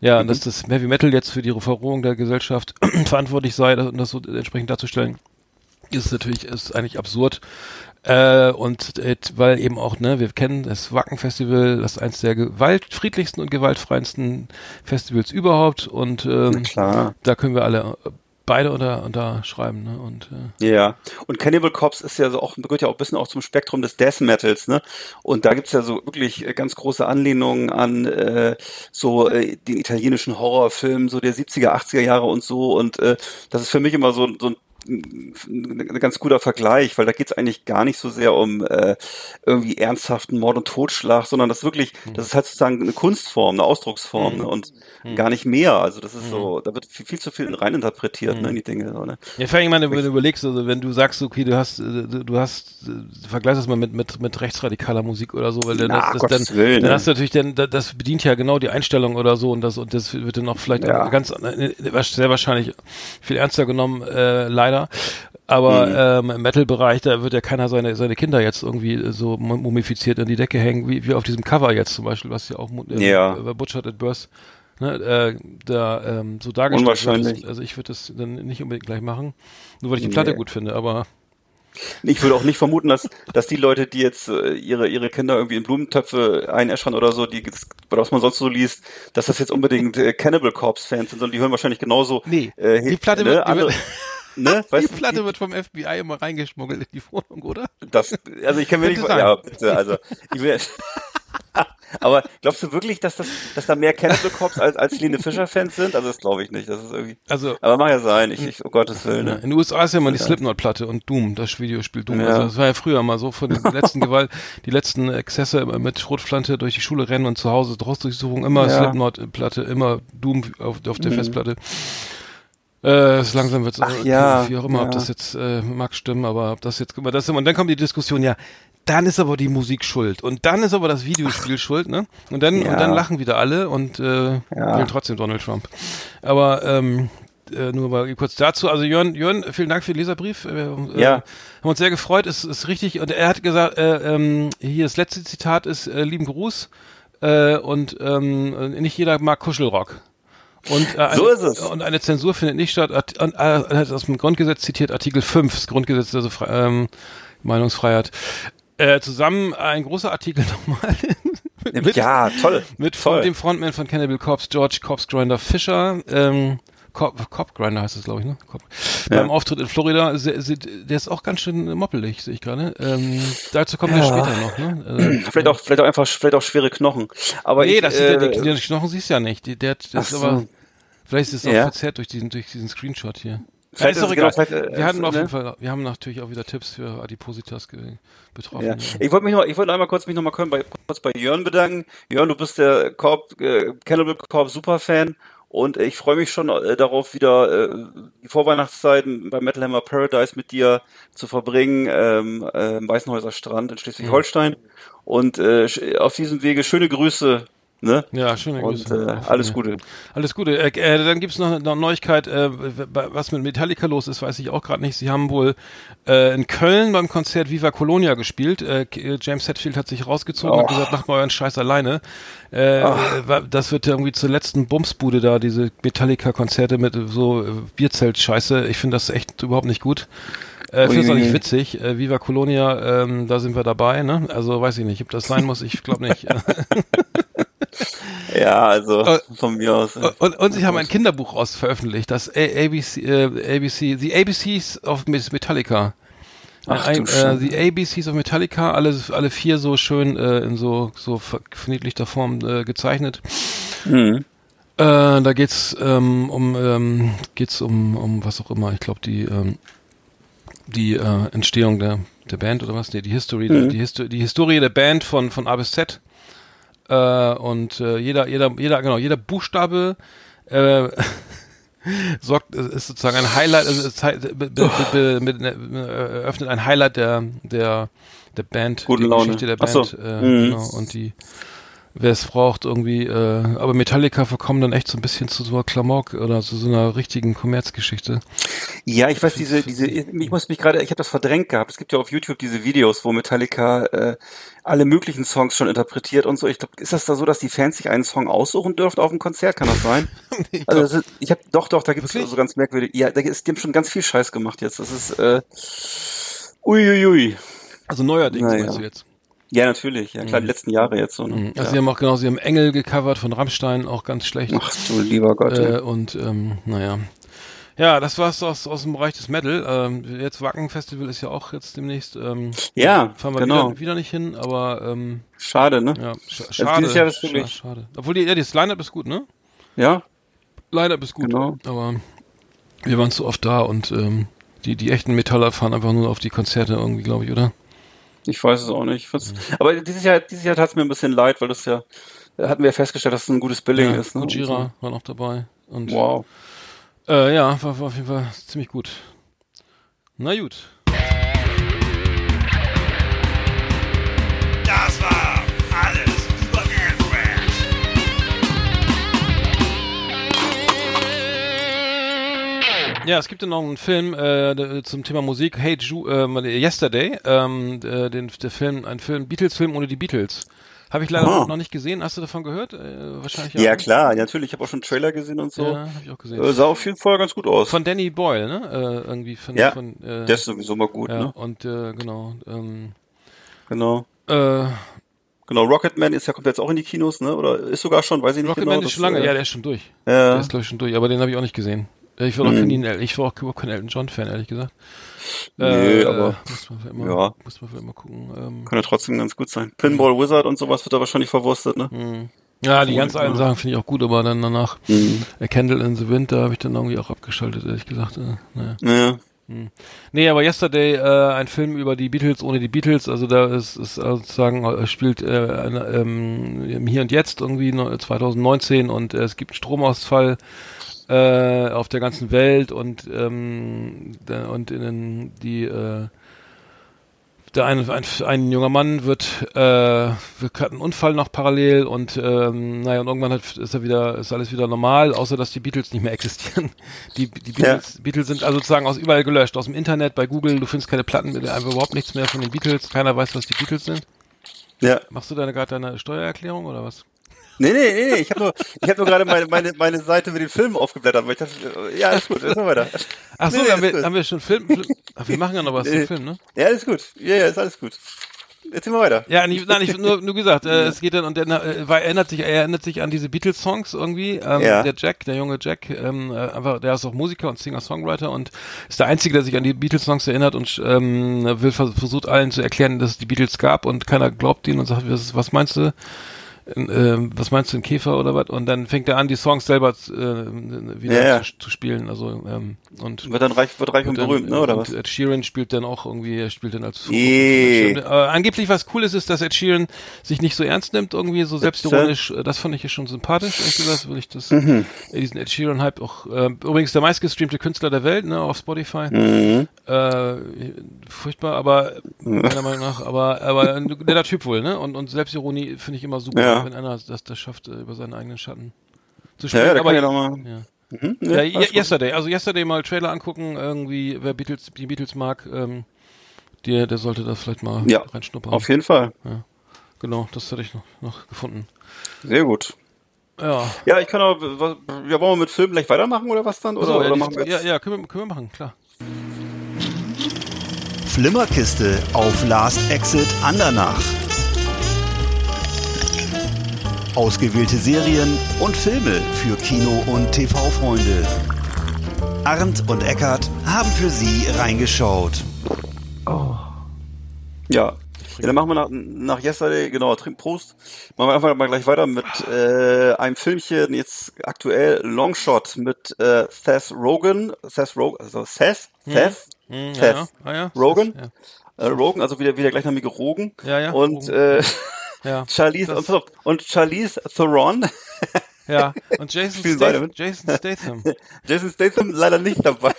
ja, Mhm. und dass das Heavy Metal jetzt für die Verrohung der Gesellschaft [clears throat] verantwortlich sei, das, und das so entsprechend darzustellen, ist natürlich ist eigentlich absurd. Äh, und äh, weil eben auch, ne, wir kennen das Wacken-Festival, das ist eines der gewaltfriedlichsten und gewaltfreundsten Festivals überhaupt und ähm, Klar. da können wir alle beide unter, unterschreiben, ne? Und äh, Ja, und Cannibal Corpse ist ja so auch, gehört ja auch ein bisschen auch zum Spektrum des Death Metals, ne? Und da gibt's ja so wirklich äh, ganz große Anlehnungen an äh, so äh, den italienischen Horrorfilm so der 70er, 80er Jahre und so. Und äh, das ist für mich immer so, so ein ein ganz guter Vergleich, weil da geht's eigentlich gar nicht so sehr um äh, irgendwie ernsthaften Mord und Totschlag, sondern das wirklich, das ist halt sozusagen eine Kunstform, eine Ausdrucksform ne? und gar nicht mehr. Also das ist so, da wird viel, viel zu viel reininterpretiert ne, in die Dinge. So, ne? Ja, vor allem, wenn du überlegst, also wenn du sagst, okay, du hast, du du hast, vergleich das mal mit, mit, mit rechtsradikaler Musik oder so, weil dann, Na, das, das, dann, Willen, dann hast du natürlich, dann, da- das bedient ja genau die Einstellung oder so und das, und das wird dann auch vielleicht Ja. ganz, äh, sehr wahrscheinlich viel ernster genommen, äh, leider. Aber Mhm. ähm, im Metal-Bereich, da wird ja keiner seine, seine Kinder jetzt irgendwie äh, so mumifiziert an die Decke hängen, wie, wie auf diesem Cover jetzt zum Beispiel, was ja auch äh, Ja. bei Butchered at Birth ne, äh, da ähm, so dargestellt wird. Unwahrscheinlich. Also ich würde das dann nicht unbedingt gleich machen, nur weil ich die Platte Nee. gut finde, aber Ich würde auch nicht vermuten, dass, dass die Leute, die jetzt äh, ihre, ihre Kinder irgendwie in Blumentöpfe einäschern oder so, die, was man sonst so liest, dass das jetzt unbedingt äh, Cannibal Corpse Fans sind, sondern die hören wahrscheinlich genauso. Nee, äh, die Platte ne, wird- andere, ne, [laughs] die weißt Platte wird vom FBI immer reingeschmuggelt in die Wohnung, oder? das, also ich kann mir nicht, ja, bitte, also, ich will, [laughs] aber glaubst du wirklich, dass das, dass da mehr Cannibal Corpse als, als Lene Fischer Fans sind? Also das glaube ich nicht, das ist irgendwie, Also aber mag ja sein, ich, ich, um Gottes Willen, ne? in den USA ist ja immer die Slipknot-Platte und Doom, das Videospiel Doom. Ja. Also das war ja früher mal so von den letzten [laughs] Gewalt, die letzten Exzesse mit Schrotflinte durch die Schule rennen und zu Hause Hausdurchsuchung, immer Ja. Slipknot-Platte, immer Doom auf, auf der Festplatte. Äh, es langsam wird Ach ja, wie auch immer, ob ja. das jetzt äh, mag stimmen, aber ob das jetzt, aber das und dann kommt die Diskussion, ja, dann ist aber die Musik schuld und dann ist aber das Videospiel schuld, ne? Und dann Ja. und dann lachen wieder alle und äh, Ja. wählen trotzdem Donald Trump. Aber ähm, äh, nur mal kurz dazu. Also Jörn, Jörn, vielen Dank für den Leserbrief. Äh, äh, Ja. Haben uns sehr gefreut, ist, ist richtig. Und er hat gesagt, äh, ähm, hier das letzte Zitat ist äh, lieben Gruß äh, und ähm, nicht jeder mag Kuschelrock. Und, äh, So eine, ist es. Und eine Zensur findet nicht statt. Art, äh, aus dem Grundgesetz zitiert, Artikel 5, das Grundgesetz, also ähm, Meinungsfreiheit. Äh, zusammen ein großer Artikel [laughs] nochmal. mit, Ja, toll. mit toll. dem Frontman von Cannibal Corpse, George Corpse Grinder Fischer, ähm, Cop, Cop Grinder heißt es, glaube ich, ne? Cop. Ja. Beim Auftritt in Florida, der ist auch ganz schön moppelig, sehe ich gerade. Ähm, dazu kommen wir Ja. später noch, ne? [clears throat] Äh, Vielleicht auch, vielleicht auch einfach, vielleicht auch schwere Knochen. Aber nee, ich, das äh, ja, die, die Knochen siehst du ja nicht. Die, der, das so. aber, vielleicht ist es auch Ja. verzerrt durch diesen, durch diesen Screenshot hier. Ja, ist doch egal. genau, vielleicht, wir hatten äh, auf ne? jeden Fall, wir haben natürlich auch wieder Tipps für Adipositas betroffen. Ja. Ich wollte mich noch, ich wollte einmal kurz mich noch mal kurz bei, kurz bei Jörn bedanken. Jörn, du bist der Korb, äh, Cannibal Corp Superfan und ich freue mich schon äh, darauf, wieder äh, die Vorweihnachtszeiten bei Metal Hammer Paradise mit dir zu verbringen, ähm, äh, im Weißenhäuser Strand in Schleswig-Holstein. Und äh, auf diesem Wege schöne Grüße. Ne? Ja, schöne Und Grüße. äh, alles Gute. Alles Gute. Äh, äh, dann gibt's noch eine Neuigkeit, äh, was mit Metallica los ist, weiß ich auch gerade nicht. Sie haben wohl äh, in Köln beim Konzert Viva Colonia gespielt. Äh, James Hetfield hat sich rausgezogen und Oh. gesagt, macht mal euren Scheiß alleine. Das wird irgendwie zur letzten Bumsbude da, diese Metallica-Konzerte mit so Bierzelt-Scheiße. Ich finde das echt überhaupt nicht gut. Äh, finde es auch nicht witzig. Äh, Viva Colonia, ähm, da sind wir dabei, ne? Also weiß ich nicht, ob das sein muss, ich glaube nicht. [laughs] [laughs] [laughs] Ja, also Äh, von mir aus. äh, Und, und sie haben ein Kinderbuch raus veröffentlicht, das A ABC, äh, ABC, The ABCs of Miss Metallica. Ach ein, du äh. The ABCs of Metallica, alle, alle vier so schön äh, in so, so ver- verniedlichter Form äh, gezeichnet. Mhm. Äh, da geht's ähm, um ähm, geht's um um was auch immer. Ich glaube die ähm, die äh, Entstehung der der Band oder was? Nee, die History Mhm. die, Histo die Historie der Band von von A bis Z. Äh, und äh, jeder jeder jeder genau jeder Buchstabe äh, [laughs] sorgt ist sozusagen ein Highlight also es zei- be, be, be, be, mit, ne, eröffnet ein Highlight der der der Band Gute die Laune. Geschichte der Ach so. Band äh, Mhm. genau, und die wer es braucht irgendwie, äh, aber Metallica verkommen dann echt so ein bisschen zu so einer Klamauk oder zu so einer richtigen Kommerzgeschichte. Ja, ich weiß, diese, diese, ich muss mich gerade, ich habe das verdrängt gehabt. Es gibt ja auf YouTube diese Videos, wo Metallica äh, alle möglichen Songs schon interpretiert und so. Ich glaube, ist das da so, dass die Fans sich einen Song aussuchen dürfen auf dem Konzert? Kann das sein? [laughs] Also das ist, ich habe doch, doch, da gibt es so ganz merkwürdig. Ja, da ist, die haben schon ganz viel Scheiß gemacht jetzt. Das ist äh, uiuiui. Also neuerdings Naja. meinst du jetzt. Ja, natürlich. Ja, klar, die letzten Jahre jetzt so. Ne? Mhm. Also ja. sie haben auch genau, sie haben Engel gecovert von Rammstein, auch ganz schlecht. Ach du lieber Gott. äh, und ähm, naja. Ja, das war's aus, aus dem Bereich des Metal. Ähm, jetzt Wacken Festival ist ja auch jetzt demnächst. Ähm, ja, fahren wir genau. wieder, wieder nicht hin, aber ähm, Schade, ne? ja, sch Also schade. dieses Jahr ist wirklich- schade. Obwohl die, ja, das Line-Up ist gut, ne? Ja, Line-Up ist gut. Genau. Aber wir waren zu oft da und ähm, die, die echten Metaller fahren einfach nur auf die Konzerte irgendwie, glaube ich, oder? Ich weiß es auch nicht. Ich find's- Aber dieses Jahr, dieses Jahr tat es mir ein bisschen leid, weil das ja, hatten wir ja festgestellt, dass es ein gutes Billing ist. Ne? Gojira war noch dabei. Und Wow. äh, ja, war, war auf jeden Fall ziemlich gut. Na gut. Ja, es gibt ja noch einen Film äh, der- zum Thema Musik. Hey Ju, äh, Yesterday, ähm, äh, den, der Film, ein Film, Beatles-Film ohne die Beatles. Habe ich leider Ah. noch- nicht gesehen. Hast du davon gehört? Äh, wahrscheinlich Ja, ne? klar, natürlich. Ich habe auch schon einen Trailer gesehen und so. Ja, habe ich auch gesehen. Äh, sah auf jeden Fall ganz gut aus. Von Danny Boyle, ne? Äh, irgendwie von, Ja, von äh, Der ist sowieso mal gut, ja, ne? und äh, genau. Ähm, Genau. äh, Genau, Rocketman ist ja kommt jetzt auch in die Kinos, ne? Oder ist sogar schon, weiß ich nicht Rocketman genau. ist schon lange, das, ja, äh, der ist schon durch. Der ja, ist glaube ich schon durch, aber den habe ich auch nicht gesehen. Äh, Ich war auch Mhm. kein, El- ich war auch überhaupt kein Elton John Fan, ehrlich gesagt. Nö, aber- muss man immer, ja. muss man vielleicht mal gucken. Ähm, kann ja trotzdem ganz gut sein. Pinball Wizard und sowas wird da wahrscheinlich verwurstet, ne? mh. ja, die ganz alten Sachen finde ich auch gut, aber dann danach Mhm. A Candle in the Wind, da habe ich dann irgendwie auch abgeschaltet, ehrlich gesagt. Äh, naja. Ja. Nee, aber Yesterday, äh, ein Film über die Beatles ohne die Beatles, also da ist, ist äh, sozusagen, äh, spielt äh, eine, ähm, Hier und Jetzt irgendwie ne- 2019 und äh, es gibt einen Stromausfall äh, auf der ganzen Welt und ähm, und in den, die äh, der ein, ein, ein junger Mann wird, äh, wird hat einen Unfall noch parallel und ähm, naja und irgendwann hat, ist er wieder ist alles wieder normal, außer dass die Beatles nicht mehr existieren. [laughs] Die, die Beatles, Beatles sind also sozusagen aus überall gelöscht, aus dem Internet, bei Google, du findest keine Platten, einfach überhaupt nichts mehr von den Beatles, keiner weiß, was die Beatles sind. Ja. Machst du deine gerade deine Steuererklärung oder was? Nee, nee, nee, nee. Ich habe nur, ich hab nur gerade meine, meine, meine Seite mit den Filmen aufgeblättert, weil ich dachte, äh, ja, alles gut, erstmal weiter. Ach so, Nee, haben, wir, gut. haben wir schon Film, Film Ach, wir machen ja noch was Nee. zum Film, ne? Ja, alles gut. Ja, ja, ist alles gut. Erzähl mal weiter. Ja, nicht, nein, ich nur, nur gesagt, äh, es geht dann und er äh, er erinnert sich, er erinnert sich an diese Beatles-Songs irgendwie. Ähm, Ja. Der Jack, der junge Jack, ähm, äh, einfach, der ist auch Musiker und Singer-Songwriter und ist der Einzige, der sich an die Beatles-Songs erinnert und ähm, will vers versucht allen zu erklären, dass es die Beatles gab und keiner glaubt ihnen und sagt, was meinst du? Ähm, was meinst du, ein Käfer oder was? Und dann fängt er an, die Songs selber äh, wieder Ja, ja. Zu, zu spielen. Also ähm, und Wird dann reich, wird reich und dann, berühmt, ne, oder und was? Ed Sheeran spielt dann auch irgendwie, er spielt dann als äh, angeblich was cool ist, ist, dass Ed Sheeran sich nicht so ernst nimmt, irgendwie so selbstironisch. äh, Das fand ich ja schon sympathisch. Irgendwie das will ich das, Mhm. äh, diesen Ed Sheeran Hype auch. Äh, übrigens der meistgestreamte Künstler der Welt, ne, auf Spotify. Mhm. Äh, furchtbar, aber meiner Meinung nach, aber aber netter Typ wohl, ne? Und und Selbstironie finde ich immer super, Ja. Wenn einer das, das schafft, äh, über seinen eigenen Schatten zu Ja, springen. ja, da aber kann ja noch mal. ja. Mhm, Ja, ne, ye- alles gut. yesterday, also yesterday mal Trailer angucken, irgendwie, wer Beatles, die Beatles mag, ähm, der, der sollte das vielleicht mal Ja, reinschnuppern. Auf jeden Fall. Genau, das hatte ich noch, noch gefunden. Sehr gut. Ja. Ja, ich kann auch, was, ja, wollen wir mit Film gleich weitermachen oder was dann? Oder, So, oder ja, machen wir die, jetzt? ja, ja, können wir, können wir machen, klar. Flimmerkiste auf Last Exit Andernach. Ausgewählte Serien und Filme für Kino- und TV-Freunde. Arndt und Eckart haben für Sie reingeschaut. Ja. Ja, dann machen wir nach, nach Yesterday, genau, trink Prost. Machen wir einfach mal gleich weiter mit äh, einem Filmchen, jetzt aktuell Longshot mit äh, Seth Rogen, Seth Rogen, also Seth, Seth, Hm, Seth ja, ja, ah, ja, Rogen, Ja, äh, Rogen, also wieder, wieder gleichnamige Rogen. Ja, ja, Und Rogen. äh, [laughs] ja, Charlize, und, auf, und Charlize Theron, ja. [laughs] Und Jason, Statham? Jason Statham. [laughs] Jason Statham leider nicht dabei.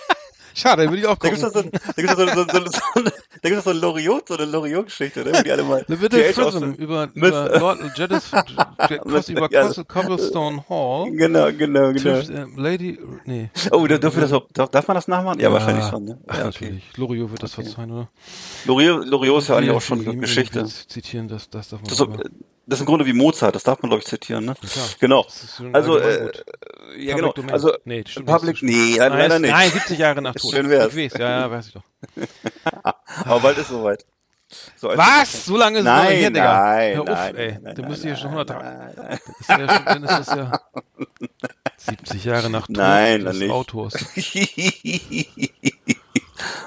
Schade, würde ich auch gucken. doch so, da gibt's doch so, so, so, so, da gibt's so ein Loriot, so eine Loriot-Geschichte, ne, wo die alle mal Little Age Prism über, [laughs] über Lord Jadis, [laughs] Cross, über Cobblestone Hall. Genau, genau, genau. Äh, Lady, nee. Oh, da dürfen wir das, auch- darf, darf man das nachmachen? Ja, wahrscheinlich schon, ne? Ja, natürlich. Loriot wird das verzeihen, oder? Loriot, Loriot ist ja eigentlich auch schon die- Geschichte. Zitieren, das, das darf man Das ist, im Grunde wie Mozart, das darf man, glaube ich, zitieren, ne? klar. Genau. Also, äh, ja, genau. Domain. Also, nee, stimmt Public, nee, leider, leider nicht. Nein, 70 Jahre nach [laughs] Tod. Schön wär's. Ich weiß, ja, ja, weiß ich doch. [laughs] Aber bald ist soweit. So, als- Was? So lange ist es noch Nein, her, Digga. nein, Hör auf, nein, ey. nein, Du nein, musst hier schon nein, 100 nein, nein. Ist ja schon, dann ist das ja [laughs] 70 Jahre nach Tod Nein, des nicht. Autors.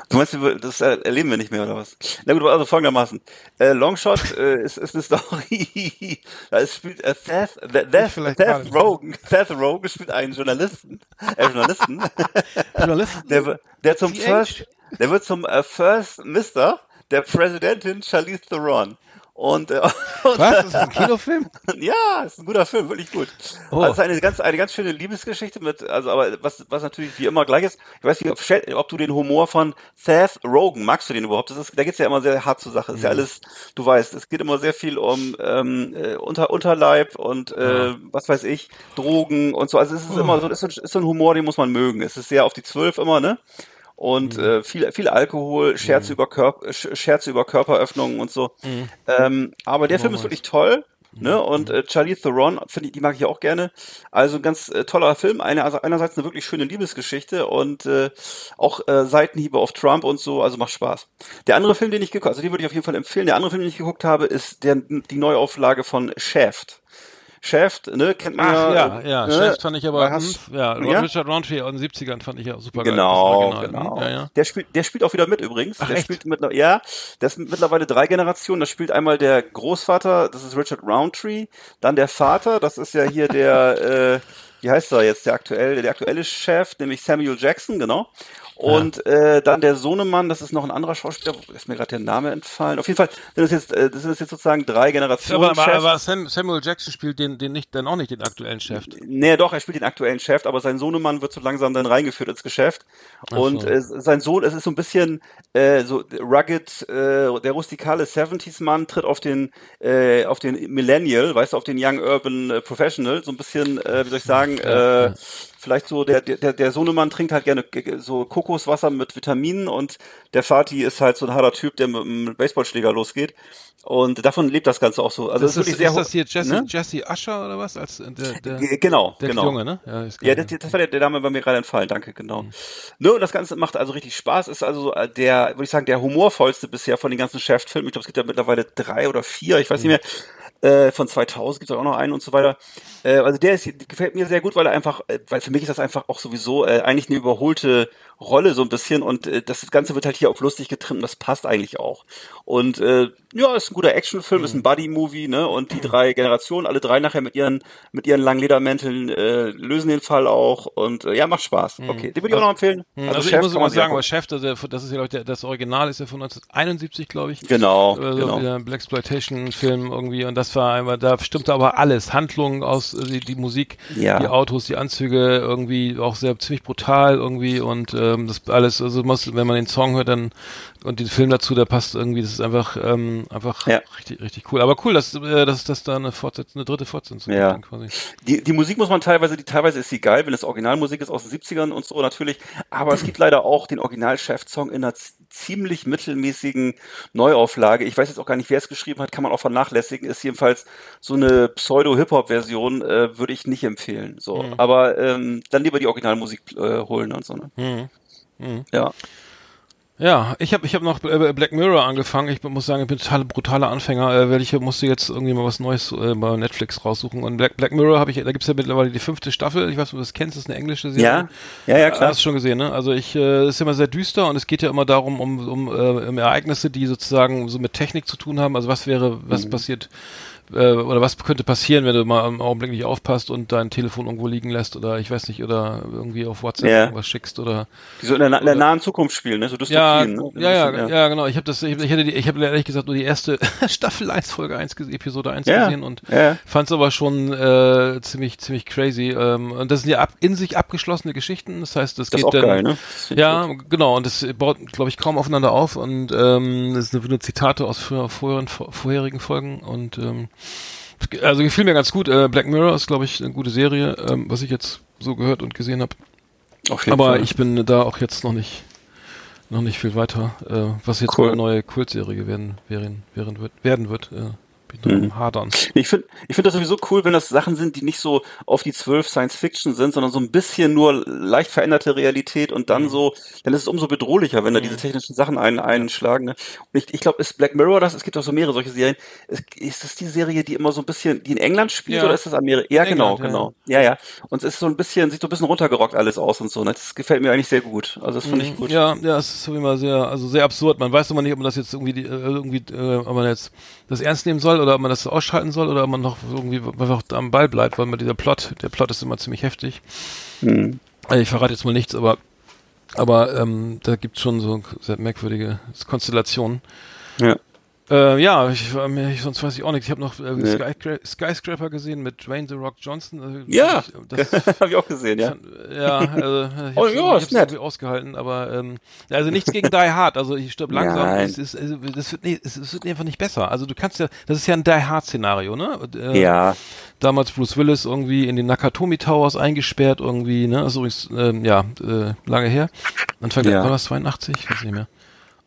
Du meinst, das erleben wir nicht mehr, oder was? Na gut, also folgendermaßen. Äh, Longshot äh, ist, ist eine Story. [laughs] da ist, spielt äh, Seth, Seth, Seth, Seth. Rogen. Seth Rogen spielt einen Journalisten. Äh, Journalisten. [laughs] Journalisten? der, wird- der zum? First, der wird zum äh, First Mister der Präsidentin Charlize Theron. Und, äh, [laughs] und Was? Das ist ein Kinofilm? [laughs] ja, ist ein guter Film, wirklich gut. Oh. Also es ist eine ganz, eine ganz schöne Liebesgeschichte mit, also aber was, was natürlich wie immer gleich ist. Ich weiß nicht, ob, ob du den Humor von Seth Rogen magst du den überhaupt? Das ist, da geht's ja immer sehr hart zur Sache. Das ist ja Mhm. alles, du weißt, es geht immer sehr viel um ähm, äh, Unter, Unterleib und äh, was weiß ich, Drogen und so. Also es ist immer so, ist so, ist so ein Humor, den muss man mögen. Es ist sehr auf die Zwölf immer, ne? Und äh, viel, viel Alkohol, Scherze, über Körper, Scherze über Körperöffnungen und so. Ähm, aber der Film ist wirklich toll. Ne? Und äh, Charlize Theron, finde ich, die mag ich auch gerne. Also ein ganz äh, toller Film. Eine, also einerseits eine wirklich schöne Liebesgeschichte und äh, auch äh, Seitenhiebe auf Trump und so, also macht Spaß. Der andere Film, den ich geguckt also den würde ich auf jeden Fall empfehlen. Der andere Film, den ich geguckt habe, ist der, die Neuauflage von Shaft. Shaft, ne, kennt man Ach ja. ja, ja, ne? Chef fand ich aber, Hast- hm, ja? Richard Roundtree aus den 70ern fand ich ja super Genau, geil. Das genau. Original, hm, Ja, ja. Der spielt, der spielt auch wieder mit übrigens. Ach, der echt? spielt mit, ja, das sind mittlerweile drei Generationen. Das spielt einmal der Großvater, das ist Richard Roundtree, dann der Vater, das ist ja hier der, [laughs] äh, wie heißt er jetzt, der aktuelle, der aktuelle Chef, nämlich Samuel Jackson, genau. Und äh, dann der Sohnemann, das ist noch ein anderer Schauspieler, ist mir gerade der Name entfallen. Auf jeden Fall sind das jetzt, äh, das sind das jetzt sozusagen drei Generationen. Aber, aber, aber Sam, Samuel Jackson spielt den, den nicht, dann auch nicht den aktuellen Chef. Nee, doch, er spielt den aktuellen Chef, aber sein Sohnemann wird so langsam dann reingeführt ins Geschäft. Ach Und so. äh, sein Sohn, es ist so ein bisschen äh, so rugged, äh, der rustikale 70s-Mann tritt auf den äh, auf den Millennial, weißt du, auf den Young Urban äh, Professional, so ein bisschen, äh, wie soll ich sagen, äh, vielleicht so, der, der, der Sohnemann trinkt halt gerne g- so Kokoswasser mit Vitaminen und der Vati ist halt so ein harter Typ, der mit einem Baseballschläger losgeht. Und davon lebt das Ganze auch so. Also Das ist, ist wirklich ist sehr das hier Jesse, ne? Jesse Usher oder was? Als äh, der, der, Genau, der genau. Junge, ne? Ja, ist Ja, das, das war der, der Name bei mir gerade entfallen, danke, genau. Mhm. Ne, und das Ganze macht also richtig Spaß, ist also so äh, der, würde ich sagen, der humorvollste bisher von den ganzen Shaft-Filmen. Ich glaube, es gibt ja mittlerweile drei oder vier, ich weiß Mhm. nicht mehr. äh, von 2000 gibt es auch noch einen und so weiter. Also der ist, gefällt mir sehr gut, weil er einfach, weil für mich ist das einfach auch sowieso eigentlich eine überholte Rolle so ein bisschen und das Ganze wird halt hier auf lustig getrimmt und das passt eigentlich auch. Und ja, ist ein guter Actionfilm, ist ein Buddy-Movie, ne? Und die drei Generationen, alle drei nachher mit ihren mit ihren langen Ledermänteln äh, lösen den Fall auch und äh, ja, macht Spaß. Okay, den würde ich auch noch empfehlen. Also, also ich muss immer sagen, aber Chef, das, das ist ja ich, das Original ist ja von 1971, glaube ich. Genau, also genau. Ein Black Exploitation Film irgendwie und das war einmal, da stimmte aber alles, Handlungen aus, die, die Musik, Ja. die Autos, die Anzüge irgendwie auch sehr ziemlich brutal irgendwie und ähm, das alles, also muss, wenn man den Song hört, dann und den Film dazu, der passt irgendwie, das ist einfach ähm, einfach Ja. richtig richtig cool. Aber cool, dass äh, dass dass da eine Fortsetzung, eine dritte Fortsetzung Ja. gibt dann quasi. Die, die Musik muss man teilweise, die teilweise ist sie geil, wenn es Originalmusik ist aus den 70ern und so natürlich, aber es gibt leider auch den Original-Chef-Song in einer ziemlich mittelmäßigen Neuauflage. Ich weiß jetzt auch gar nicht, wer es geschrieben hat, kann man auch vernachlässigen, ist jedenfalls so eine Pseudo-Hip-Hop-Version, äh, würde ich nicht empfehlen. So, aber ähm, dann lieber die Originalmusik äh, holen und so. Ne? Ja. Ja, ich habe ich hab noch äh, Black Mirror angefangen. Ich muss sagen, ich bin total brutaler Anfänger, äh, weil ich musste jetzt irgendwie mal was Neues äh, bei Netflix raussuchen. Und Black, Black Mirror habe ich, da gibt's ja mittlerweile die fünfte Staffel. Ich weiß nicht, ob du das kennst, das ist eine englische Serie. Ja, ja, ja, klar. Hast du schon gesehen, ne? Also ich, äh, ist immer sehr düster und es geht ja immer darum, um, um, äh, um Ereignisse, die sozusagen so mit Technik zu tun haben. Also was wäre, was Mhm. passiert, äh, oder was könnte passieren, wenn du mal im Augenblick nicht aufpasst und dein Telefon irgendwo liegen lässt oder ich weiß nicht, oder irgendwie auf WhatsApp Ja. irgendwas schickst oder Die so in der, na- in der nahen Zukunft spielen, ne? So ja, Dystopien. ne? ja, ja, bisschen, ja, genau. Ich habe das, ich, ich hätte die, ich habe ehrlich gesagt nur die erste [laughs] Staffel 1, Folge 1, ges- Episode 1 Ja, gesehen und ja. fand's aber schon äh, ziemlich, ziemlich crazy. Ähm, und das sind ja ab, in sich abgeschlossene Geschichten. Das heißt, das, Das ist geht auch dann, geil, ne? Ja, genau. Und das baut, glaube ich, kaum aufeinander auf. Und ähm, das sind nur Zitate aus früher- vorherigen, vorherigen Folgen. Und ähm, also gefiel mir ganz gut. Äh, Black Mirror ist, glaube ich, eine gute Serie, ähm, was ich jetzt so gehört und gesehen habe. Aber Fall. ich bin da auch jetzt noch nicht noch nicht viel weiter, äh, was jetzt Cool. eine neue Kultserie werden, werden, werden wird, werden wird. Bin noch Mhm. Hadern. Ich finde ich finde das sowieso cool, wenn das Sachen sind, die nicht so auf die zwölf Science Fiction sind, sondern so ein bisschen nur leicht veränderte Realität und Mhm. dann so, dann ist es umso bedrohlicher, wenn da diese technischen Sachen ein, einschlagen. Ne? Und ich, ich glaube, ist Black Mirror das? Es gibt auch so mehrere solche Serien. Ist, ist das die Serie, die immer so ein bisschen, die in England spielt Ja. oder ist das Amerika? Ja, genau, England, ja. genau. Ja, ja. Und es ist so ein bisschen, sieht so ein bisschen runtergerockt alles aus und so. Ne? Das gefällt mir eigentlich sehr gut. Also das finde ich gut. Mhm. Ja, ja, es ist so immer sehr, also sehr absurd. Man weiß immer nicht, ob man das jetzt irgendwie, äh, irgendwie, äh, ob man jetzt das ernst nehmen soll oder ob man das ausschalten soll oder ob man noch irgendwie einfach am Ball bleibt, weil man dieser Plot, der Plot ist immer ziemlich heftig. Mhm. Also ich verrate jetzt mal nichts, aber aber ähm, da gibt's schon so sehr merkwürdige Konstellationen. Ja. Äh, ja, ich, mir- ich, sonst weiß ich auch nichts. Ich habe noch äh, Nee. Sky, Skyscraper gesehen mit Dwayne The Rock Johnson. Äh, Ja. das, [laughs] Habe ich auch gesehen, ja. ja, also, ich [laughs] Oh, ja, hab's irgendwie ausgehalten, aber ähm, also nichts gegen Die Hard, also ich stirb langsam. Nein. Es, ist, also, das wird, nee, es, es wird einfach nicht besser. Also du kannst ja, das ist ja ein Die Hard-Szenario, ne? Und, äh, Ja. Damals Bruce Willis irgendwie in den Nakatomi Towers eingesperrt irgendwie, ne? Also übrigens, ähm, ja, äh, lange her. Anfang Ja. der, war das 82? Ich weiß nicht mehr.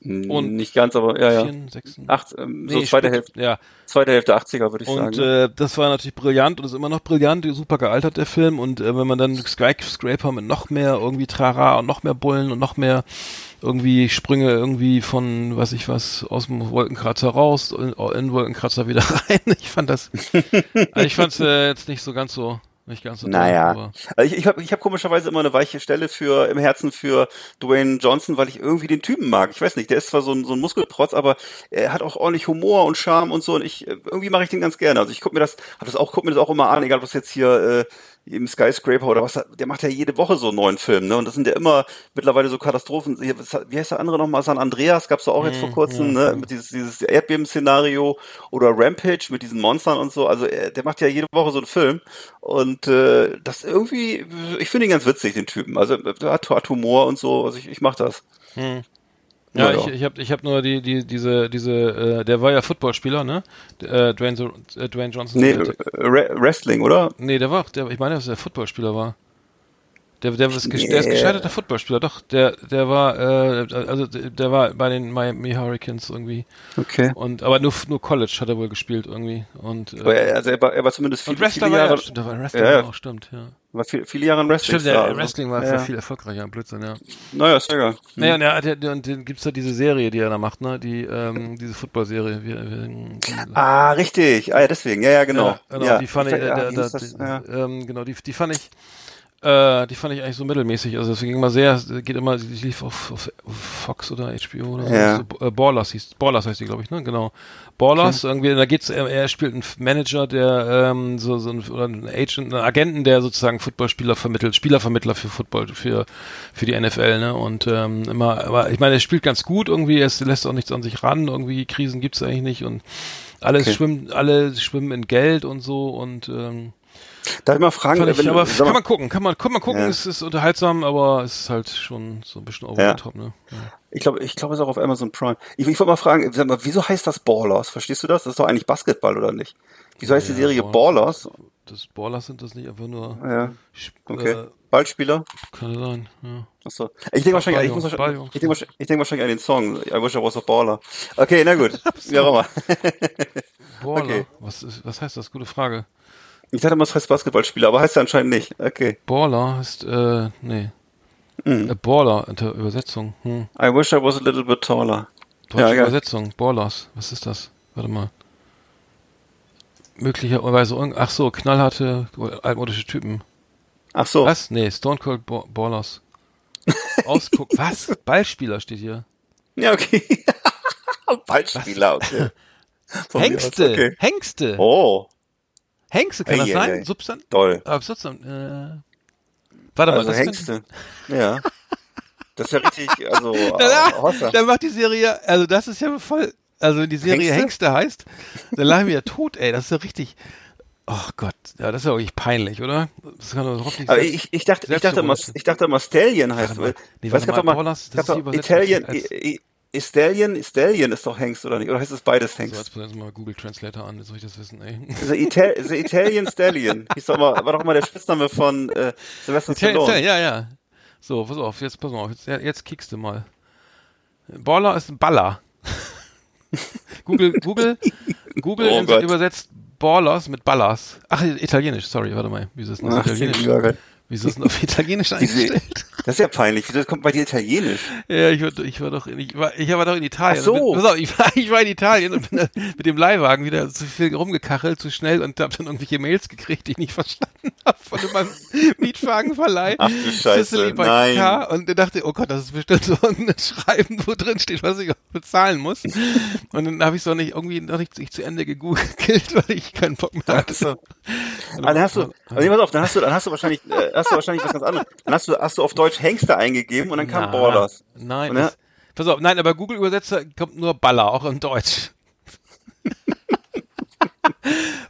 Und- nicht ganz, aber ja, ja. 64? Acht, ähm, so Nee, zweite spät- Hälfte, Ja, zweite Hälfte 80er, würde ich und sagen. äh, das war natürlich brillant und ist immer noch brillant, super gealtert der Film und äh, wenn man dann Skyscraper mit noch mehr irgendwie Trara und noch mehr Bullen und noch mehr irgendwie Sprünge irgendwie von was ich was aus dem Wolkenkratzer raus in, in Wolkenkratzer wieder [laughs] rein. Ich fand das [laughs] also ich fand es äh, jetzt nicht so ganz so nicht ganz so toll, Naja. aber- Also ich, ich habe ich hab komischerweise immer eine weiche Stelle für im Herzen für Dwayne Johnson, weil ich irgendwie den Typen mag. Ich weiß nicht, der ist zwar so ein, so ein Muskelprotz, aber er hat auch ordentlich Humor und Charme und so. Und ich äh, irgendwie mache ich den ganz gerne. Also ich gucke mir das, hab das auch, guck mir das auch immer an, egal ob das jetzt hier äh, im Skyscraper oder was. Der macht ja jede Woche so einen neuen Film, ne? Und das sind ja immer mittlerweile so Katastrophen. Wie heißt der andere nochmal? San Andreas gab's da auch jetzt vor kurzem, ne? Mit dieses, dieses Erdbeben-Szenario oder Rampage mit diesen Monstern und so. Also er, der macht ja jede Woche so einen Film. Und äh, das irgendwie, ich finde ihn ganz witzig, den Typen. Also er hat, hat Humor und so. Also ich, ich mach das. Ja, Ja, ich, ich habe ich hab nur die, die, diese, diese, äh, der war ja Footballspieler, ne? Äh, Dwayne, äh, Dwayne Johnson. Nee, Der- Re Wrestling, oder? Nee, der war, der, ich meine, dass er Footballspieler war. Der, der, ist, Nee. der ist gescheiterter Footballspieler, doch. Der, der war, äh, also der der war bei den Miami Hurricanes irgendwie. Okay. Und aber nur, nur College hat er wohl gespielt irgendwie. Und, Aber äh, er, also er war, er war zumindest und viele, Wrestler viele war Jahre. ja, stimmt, der war Wrestler Ja, ja. auch, stimmt, ja. War viel, viele Jahre im Wrestling. Stimmt, der also. Wrestling war ja. viel erfolgreicher, Blödsinn, ja. Naja, ist egal. Naja, und, er, der, und dann gibt's da diese Serie, die er da macht, ne? Die, ähm, diese Football-Serie. Die, Ah, richtig. Ah, ja, deswegen. Ja, ja, genau. Ja, genau, ja. die fand ich, äh, da, ist das? da, ja. ähm, genau, die, die fand ich, äh, die fand ich eigentlich so mittelmäßig. Also es ging immer sehr, geht immer, die lief auf, auf, Fox oder HBO oder so. Ja. so äh, Ballers hieß, Ballers heißt die, glaube ich, ne? Genau. Ballers, irgendwie, da geht's, er, er spielt einen Manager, der ähm, so, so ein, oder einen Agent, einen Agenten, der sozusagen Footballspieler vermittelt, Spielervermittler für Football, für, für die NFL, ne? Und ähm, immer, aber ich meine, er spielt ganz gut irgendwie, es lässt auch nichts an sich ran, irgendwie Krisen gibt's eigentlich nicht und alles Okay. schwimmen, alle schwimmen in Geld und so und ähm, Darf ich mal fragen, ich, wenn, aber sag kann mal, man gucken, kann man, kann man gucken, Ja. es ist unterhaltsam, aber es ist halt schon so ein bisschen over Ja. the top, ne? Ja. ich glaube, ich glaube, es ist auch auf Amazon Prime. Ich, ich wollte mal fragen, sag mal, wieso heißt das Ballers? Verstehst du das? Das ist doch eigentlich Basketball, oder nicht? Wieso heißt die Serie Ball- Ballers? Das Ballers sind das nicht einfach nur, Ja, okay. äh, Ballspieler? kann sein, ja. Achso. Ich denke wahrscheinlich, ich, muss wahrscheinlich ich, denke wahrscheinlich, ich denke wahrscheinlich an den Song. I wish I was a baller. Okay, na gut. [laughs] Wie auch immer. Baller, Okay. [laughs] was ist, was heißt das? Gute Frage. Ich dachte immer, es heißt Basketballspieler, aber heißt ja anscheinend nicht. Okay. Baller heißt, äh, nee. Äh, Baller, unter Übersetzung, hm. I wish I was a little bit taller. Deutsche Ja. Übersetzung, Ballers, was ist das? Warte mal. Möglicherweise, ach so, knallharte, altmodische Typen. Ach so. Was? Nee, Stone Cold Ba- Ballers. Ausguck, [laughs] was? Ballspieler steht hier. Ja, okay. [laughs] Ballspieler, okay. [laughs] Hengste, Okay. Hengste. Oh, Hengste, kann das Ei, ei, sein? ei. Substan toll. äh, Substan äh, warte mal, Also das Hengste. Ja. [laughs] Das ist ja richtig, also Da, [laughs] äh, Hossa. dann macht die Serie, also das ist ja voll, also wenn die Serie Hengste? Hengste, heißt, dann lachen wir ja tot, ey, das ist ja richtig, oh Gott, ja, das ist ja wirklich peinlich, oder? Das kann doch nicht Aber sein. ich, ich dachte, ich dachte Selbstübersetzung. ich dachte immer Stallion heißt, Warte mal. Nee, warte mal, mal, es das ist die doch Übersetzung Italian, als- I- I- Stallion, Stallion ist doch Hengst, oder nicht? Oder heißt es beides so, Hengst? jetzt muss ich mal Google Translator an, jetzt soll ich das wissen, ey. The, Ital the Italian Stallion. Hieß doch mal, war doch mal der Spitzname von äh, Sylvester Stallone. ja, ja. So, pass auf, jetzt pass mal auf, jetzt, jetzt kickst du mal. Baller ist ein Baller. [laughs] Google, Google, Google Oh übersetzt Ballers mit Ballers. Ach, italienisch, sorry, warte mal. Wieso ist das Ach, italienisch? Wieso ist denn auf italienisch [laughs] eingestellt? Das ist ja peinlich. Wieso kommt bei dir Italienisch? Ja, ich war, ich war doch in, ich war, ich war doch in Italien. Ach so. Bin, pass auf, ich war, [laughs] ich war in Italien und bin da mit dem Leihwagen wieder zu viel rumgekachelt, zu schnell und hab dann irgendwelche Mails gekriegt, die ich nicht verstanden [laughs] habe von meinem Mietwagenverleih. Ach du Scheiße, Sicily nein. Car. Und ich dachte, oh Gott, das ist bestimmt so ein Schreiben, wo drin steht, was ich bezahlen muss. Und dann habe ich so nicht irgendwie noch nicht, zu Ende gegoogelt, weil ich keinen Bock mehr hatte. So. Ah, dann hast du, also, nee, pass auf, dann hast du, dann hast du wahrscheinlich, äh, hast du wahrscheinlich was ganz anderes. Dann hast du, hast du auf Deutsch Hengste eingegeben und dann kam Na, Borders. Nein, dann- das, pass auf, nein, aber Google Übersetzer kommt nur Baller, auch in Deutsch. [laughs]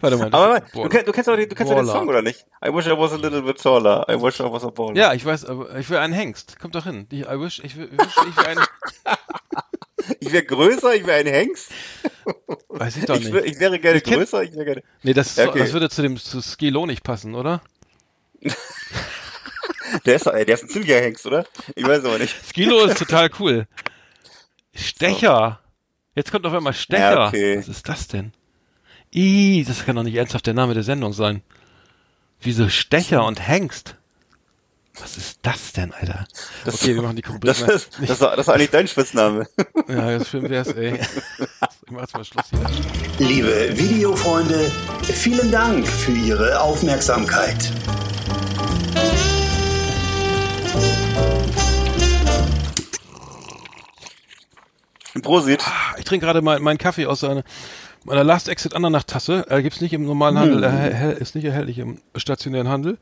Warte mal. Aber du, du kennst doch den, du kennst den. Song, oder nicht? I wish I was a little bit taller. I wish I was a baller. Ja, ich weiß, aber ich will einen Hengst. Kommt doch hin. Ich, I wish, ich, will, ich will einen. [laughs] Ich wäre größer, ich wäre ein Hengst. Weiß ich doch Ich, wär, nicht. ich wäre gerne Ich größer, ich wäre gerne. Nee, das, ist okay. das würde zu dem zu Skilo nicht passen, oder? [laughs] Der ist, ey, der ist ein ziemlicher Hengst, oder? Ich weiß aber nicht. Skilo ist total cool. Stecher. Jetzt kommt auf einmal Stecher. Ja, okay. Was ist das denn? Ih, das kann doch nicht ernsthaft der Name der Sendung sein. Wieso Stecher und Hengst? Was ist das denn, Alter? Das- okay, wir machen die Rubrik. Das ist, das, ist, das ist eigentlich dein Spitzname. [laughs] Ja, das schön wär's, ey. Ich mach jetzt mal Schluss hier. Liebe Videofreunde, vielen Dank für Ihre Aufmerksamkeit. Prosit. Ich trinke gerade mal meinen Kaffee aus einer, meiner Last Exit Andernach-Tasse. Äh, gibt's nicht im normalen Handel, äh, ist nicht erhältlich im stationären Handel.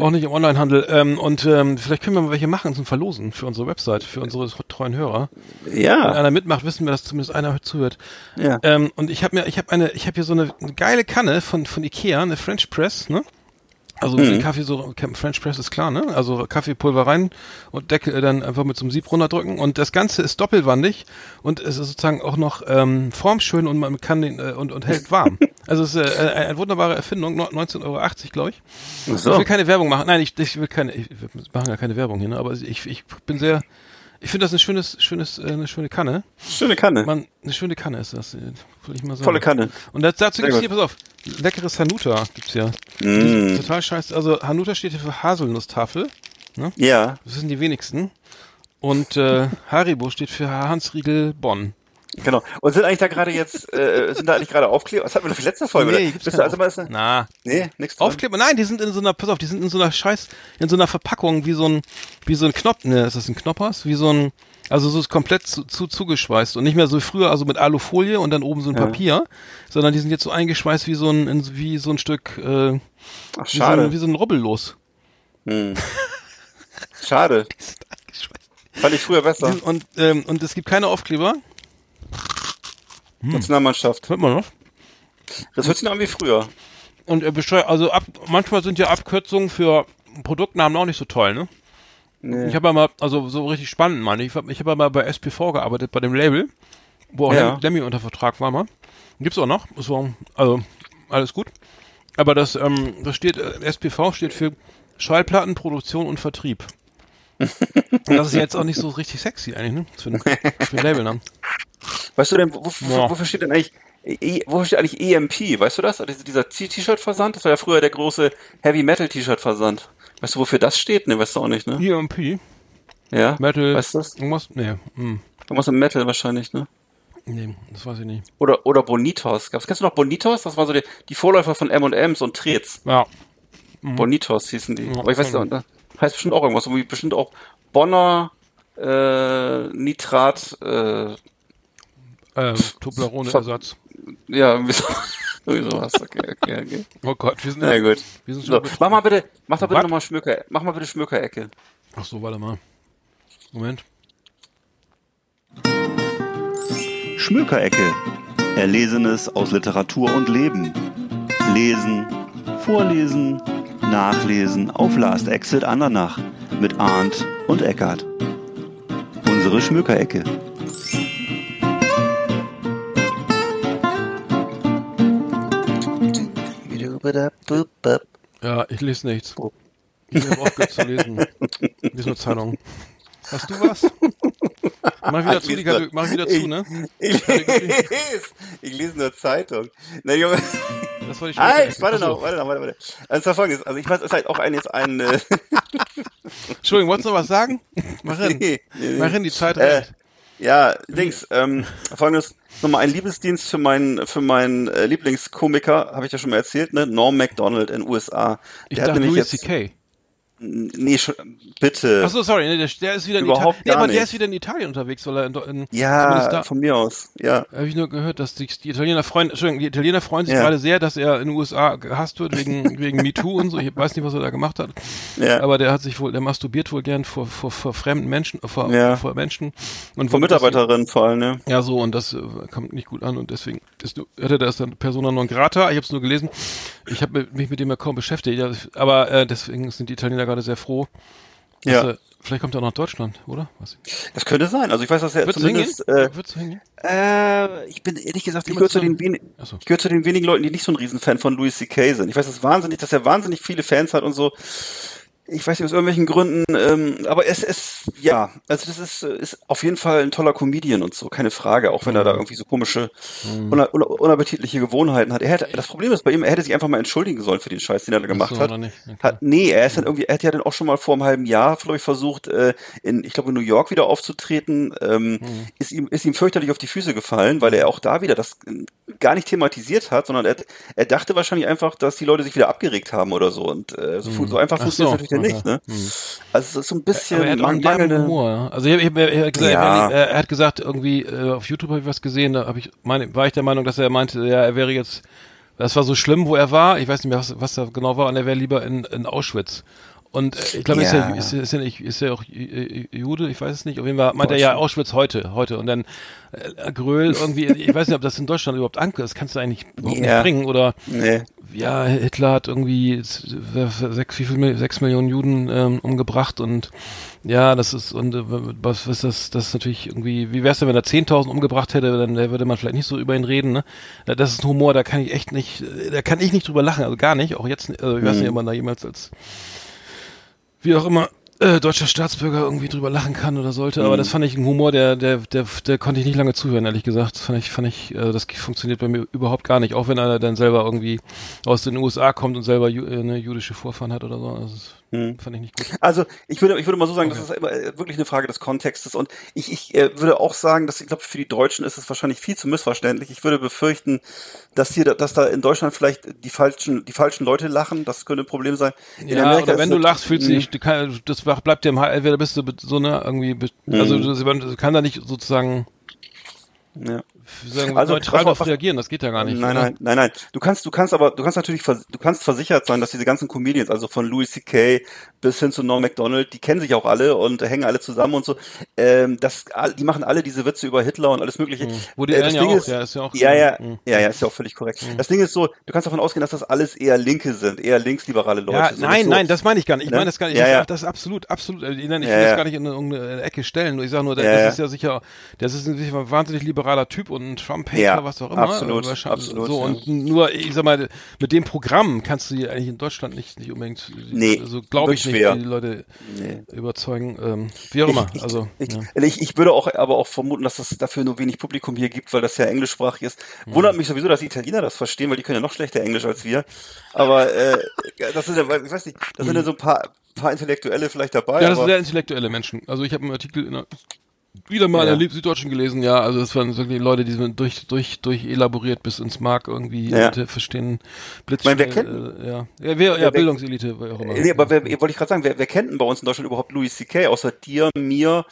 Auch nicht im Onlinehandel. Ähm, und ähm, vielleicht können wir mal welche machen zum Verlosen für unsere Website, für unsere treuen Hörer. Wenn Ja. einer mitmacht, wissen wir, dass zumindest einer zuhört. Ja. Ähm, und ich habe mir, ich habe eine, ich habe hier so eine, eine geile Kanne von von Ikea, eine French Press, ne? Also den Kaffee so French Press ist klar, ne? Also Kaffeepulver rein und Deckel äh, dann einfach mit so einem Sieb runterdrücken und das Ganze ist doppelwandig und es ist sozusagen auch noch ähm, formschön und man kann den äh, und und hält [laughs] warm. also es ist äh, eine wunderbare Erfindung, no- 19,80 Euro, glaube ich. So. Ich will keine Werbung machen. Nein, ich, ich will keine, ich, wir machen ja keine Werbung hier, ne? aber ich, ich bin sehr, Ich finde das ein schönes, schönes, äh, eine schöne Kanne. Schöne Kanne. Man, eine schöne Kanne ist das, äh, will ich mal sagen. Volle Kanne. Und das, dazu Sehr gibt's hier, pass auf, leckeres Hanuta gibt's ja. Mm. Total scheiße. Also Hanuta steht hier für Haselnusstafel. Ja, Das sind die wenigsten. Und äh, Haribo steht für Hansriegel Bonn. Genau. Und sind eigentlich da gerade jetzt, äh, sind da eigentlich gerade Aufkleber? Was hatten wir doch für die letzte Folge? oder? gibt's Bist du also mal, Auf- Na, nee, nix dran. Aufkleber, nein, die sind in so einer, pass auf, die sind in so einer Scheiß, in so einer Verpackung, wie so ein, wie so ein Knopf, ne, ist das ein Knoppers? Wie so ein, also so ist komplett zu, zu zugeschweißt und nicht mehr so früher, also mit Alufolie und dann oben so ein Ja. Papier, sondern die sind jetzt so eingeschweißt wie so ein, in, wie so ein Stück, äh, Ach, wie, so schade. ein, wie so ein Rubbellos. Hm. Schade. [laughs] Fand ich früher besser. Und, ähm, und es gibt keine Aufkleber, Nationalmannschaft. hört man noch? Das hört sich noch an wie früher. Und besteuert, also ab, manchmal sind ja Abkürzungen für Produktnamen auch nicht so toll, ne? Nee. Ich habe ja mal, also so richtig spannend, meine ich. Ich habe ja mal bei SPV gearbeitet, bei dem Label, wo auch Ja. Lem- Lemmy unter Vertrag war mal. Gibt's auch noch. War, also, alles gut. Aber das, ähm, das steht, äh, SPV steht für Schallplattenproduktion und Vertrieb. Das ist jetzt auch nicht so richtig sexy eigentlich, ne? Für ein, für ein Labelnamen. Weißt du denn, wo, wo, wofür steht denn eigentlich, e, wofür steht eigentlich EMP? Weißt du das? Also Dieser T-Shirt-Versand? Das war ja früher der große Heavy-Metal-T-Shirt-Versand. Weißt du, wofür das steht? Ne, weißt du auch nicht, ne? EMP, Ja? Metal, Weißt du das? irgendwas? Nee, hm, Irgendwas im Metal wahrscheinlich, ne? nee, das weiß ich nicht. Oder, oder Bonitos. Gab's, kennst du noch Bonitos? Das war so die, die Vorläufer von M&M's und Trets. Ja, Bonitos hießen die. Ja, Aber ich weiß nicht, heißt bestimmt auch irgendwas. Wie bestimmt auch Bonner, äh, Nitrat, äh, äh, Toblerone-Ersatz. ja, irgendwie so, [laughs] irgendwie sowas. Okay, okay, okay. Oh Gott, wir sind Na gut. Wir sind So, mach mal bitte, mach doch bitte nochmal Schmöker, mach mal bitte Schmökerecke. Ach so, warte mal. Moment. Schmökerecke. Erlesenes aus Literatur und Leben. Lesen, vorlesen, nachlesen auf Last Exit Andernach mit Arndt und Eckart. Unsere Schmökerecke. Ja, ich lese nichts. Ich habe aufgehört zu lesen. Ich lese nur Zeitung. Hast du was? Mach wieder Ich zu, die lese Kate- nur- mach wieder ich- zu, ne? [laughs] Ich lese, ich lese nur Zeitung. Na Junge, Das war die halt, warte Ach so. noch, warte noch, warte, warte. Also folgendes, also ich weiß, es ist halt auch ein, jetzt ein, äh, [laughs] Entschuldigung, wolltest du noch was sagen? Mach hin. [laughs] nee, nee. Mach hin, die Zeit Äh, rennt. ja, Dings, ähm, folgendes, nochmal ein Liebesdienst für meinen, für meinen äh, Lieblingskomiker, habe ich ja schon mal erzählt, ne? Norm MacDonald in USA. Ich Der hat dachte nämlich Louis jetzt, C.K. nee, bitte. Ach so, sorry, nee, der, der ist wieder in Überhaupt Italien. Nee, aber der ist wieder in Italien unterwegs, weil er in, in ja, da, von mir aus, ja. habe ich nur gehört, dass die, die Italiener freuen, Entschuldigung, die Italiener freuen sich Ja. gerade sehr, dass er in den USA gehasst wird wegen, [laughs] wegen MeToo und so. Ich weiß nicht, was er da gemacht hat. Ja. Aber der hat sich wohl, der masturbiert wohl gern vor, vor, vor fremden Menschen, äh, vor, Ja. vor Menschen. Und deswegen- Mitarbeiterinnen vor allem, ne? Ja, so, und das äh, kommt nicht gut an und deswegen ist, nur- hätte das dann Persona non grata. Ich habe es nur gelesen. Ich habe mich mit dem ja kaum beschäftigt. Aber äh, deswegen sind die Italiener gerade sehr froh. Ja. äh, vielleicht kommt er auch nach Deutschland, oder? Was? Das könnte sein. Also ich weiß, dass er Würdest du hingehen? zumindest, äh, hingehen? Äh, ich bin ehrlich gesagt, ich gehöre zu zusammen. den wenigen, Achso. ich gehöre zu den wenigen Leuten, die nicht so ein Riesenfan von Louis C.K. sind. Ich weiß, das wahnsinnig, dass er wahnsinnig viele Fans hat und so. Ich weiß nicht aus irgendwelchen Gründen, ähm, aber es ist ja, also das ist ist auf jeden Fall ein toller Comedian und so, keine Frage, auch wenn er da Mhm. irgendwie so komische, una, unappetitliche Gewohnheiten hat. Er hätte, das Problem ist bei ihm, er hätte sich einfach mal entschuldigen sollen für den Scheiß, den er da gemacht Achso, hat. Okay. Hat, nee, er ist dann irgendwie, er hat ja dann auch schon mal vor einem halben Jahr, glaube ich, versucht, äh, in, ich glaube, in New York wieder aufzutreten, ähm, Mhm. ist ihm, ist ihm fürchterlich auf die Füße gefallen, weil er auch da wieder das äh, gar nicht thematisiert hat, sondern er, er dachte wahrscheinlich einfach, dass die Leute sich wieder abgeregt haben oder so und äh, so, fu- so einfach Ach funktioniert so, natürlich dann nicht, ne? Mhm. Also es ist so ein bisschen Aber er hat auch einen derben mangelnde, Humor. Also ich, ich, er, hat gesagt, Ja. er, wäre- er hat gesagt, irgendwie äh, auf YouTube habe ich was gesehen, da habe ich meine, war ich der Meinung, dass er meinte, ja, er wäre jetzt, das war so schlimm, wo er war, ich weiß nicht mehr, was, was da genau war, und er wäre lieber in, in Auschwitz. Und äh, ich glaube, ist, Ja. ist, er- ist, er nicht, ist er auch äh, Jude, ich weiß es nicht. Auf jeden Fall meinte er ja Auschwitz heute, heute. Und dann äh, Gröll [laughs] irgendwie, ich weiß nicht, ob das in Deutschland überhaupt ankommt, das kannst du eigentlich überhaupt Ja. nicht bringen. Oder nee, ja, Hitler hat irgendwie sechs, wie viel, sechs Millionen Juden ähm, umgebracht und ja, das ist, und äh, was ist das, das ist natürlich irgendwie, wie wär's denn, wenn er 10.000 umgebracht hätte, dann äh, würde man vielleicht nicht so über ihn reden, ne? Das ist ein Humor, da kann ich echt nicht, äh, da kann ich nicht drüber lachen, also gar nicht, auch jetzt, also ich weiß nicht, ob man da jemals als, wie auch immer, äh, deutscher Staatsbürger irgendwie drüber lachen kann oder sollte, Mhm. aber das fand ich ein Humor, der, der, der, der konnte ich nicht lange zuhören, ehrlich gesagt. Das fand ich, fand ich, äh, das funktioniert bei mir überhaupt gar nicht, auch wenn einer dann selber irgendwie aus den USA kommt und selber ju äh, eine jüdische Vorfahren hat oder so. Also, Mhm. fand ich nicht gut. Also ich würde, ich würde mal so sagen, das ist immer äh, wirklich eine Frage des Kontextes und ich, ich äh, würde auch sagen, dass ich glaube, für die Deutschen ist es wahrscheinlich viel zu missverständlich. Ich würde befürchten, dass hier, dass da in Deutschland vielleicht die falschen, die falschen Leute lachen. Das könnte ein Problem sein. In ja, Amerika oder wenn du lachst, fühlst du Mhm. dich, du kann, das bleibt dir im Hals, entweder bist du so ne, irgendwie, be- also du, du kann da nicht sozusagen Ja. Sagen, Also, neutral darauf reagieren, das geht ja gar nicht. Nein, oder? nein, nein, nein. Du kannst, du kannst aber, du kannst natürlich, du kannst versichert sein, dass diese ganzen Comedians, also von Louis C.K. bis hin zu Norm Macdonald, die kennen sich auch alle und hängen alle zusammen und so. Ähm, das, die machen alle diese Witze über Hitler und alles Mögliche. Woody Äh, Allen das ja Ding auch, ist, ja, ist ja auch- ja, ja, Mhm. ja, ja, ist ja auch völlig korrekt. Das Ding ist so, du kannst davon ausgehen, dass das alles eher Linke sind, eher linksliberale Leute. Ja, nein, so, nein, das meine ich gar nicht. Ich Ne? meine das gar nicht. Ja, ich, ja. ach, Das ist absolut, absolut. äh, ich Ja, will das ja. gar nicht in irgendeine Ecke stellen. Ich sage nur, das Ja, ja. ist ja sicher, das ist ein wahnsinnig liberaler Typ und ein Trump-Hater, Ja, was auch immer. absolut, Äh, wahrscheinlich absolut, So, ja. und nur, ich sag mal, mit dem Programm kannst du hier eigentlich in Deutschland nicht, nicht unbedingt, Nee, also glaube ich nicht, schwer. die Leute Nee. überzeugen. Ähm, wie auch immer. Ich, also, ich, ja. ich, ich würde auch aber auch vermuten, dass es dafür nur wenig Publikum hier gibt, weil das ja englischsprachig ist. Mhm. Wundert mich sowieso, dass die Italiener das verstehen, weil die können ja noch schlechter Englisch als wir. Aber äh, das sind ja, ich weiß nicht, da sind ja so ein paar, paar Intellektuelle vielleicht dabei. Mhm. Ja, das sind aber, sehr intellektuelle Menschen. Also ich habe einen Artikel in der, wieder mal Ja. in der Süddeutschen gelesen, ja, also es waren wirklich Leute, die sind durch, durch, durch elaboriert bis ins Mark irgendwie Ja. verstehen Blitz. meine, wer kennt- äh, ja. Ja, wer, ja, wer- Bildungselite, wer auch immer. nee, aber wer, wollte ich gerade sagen, wer, wer kennt denn bei uns in Deutschland überhaupt Louis C.K. außer dir, mir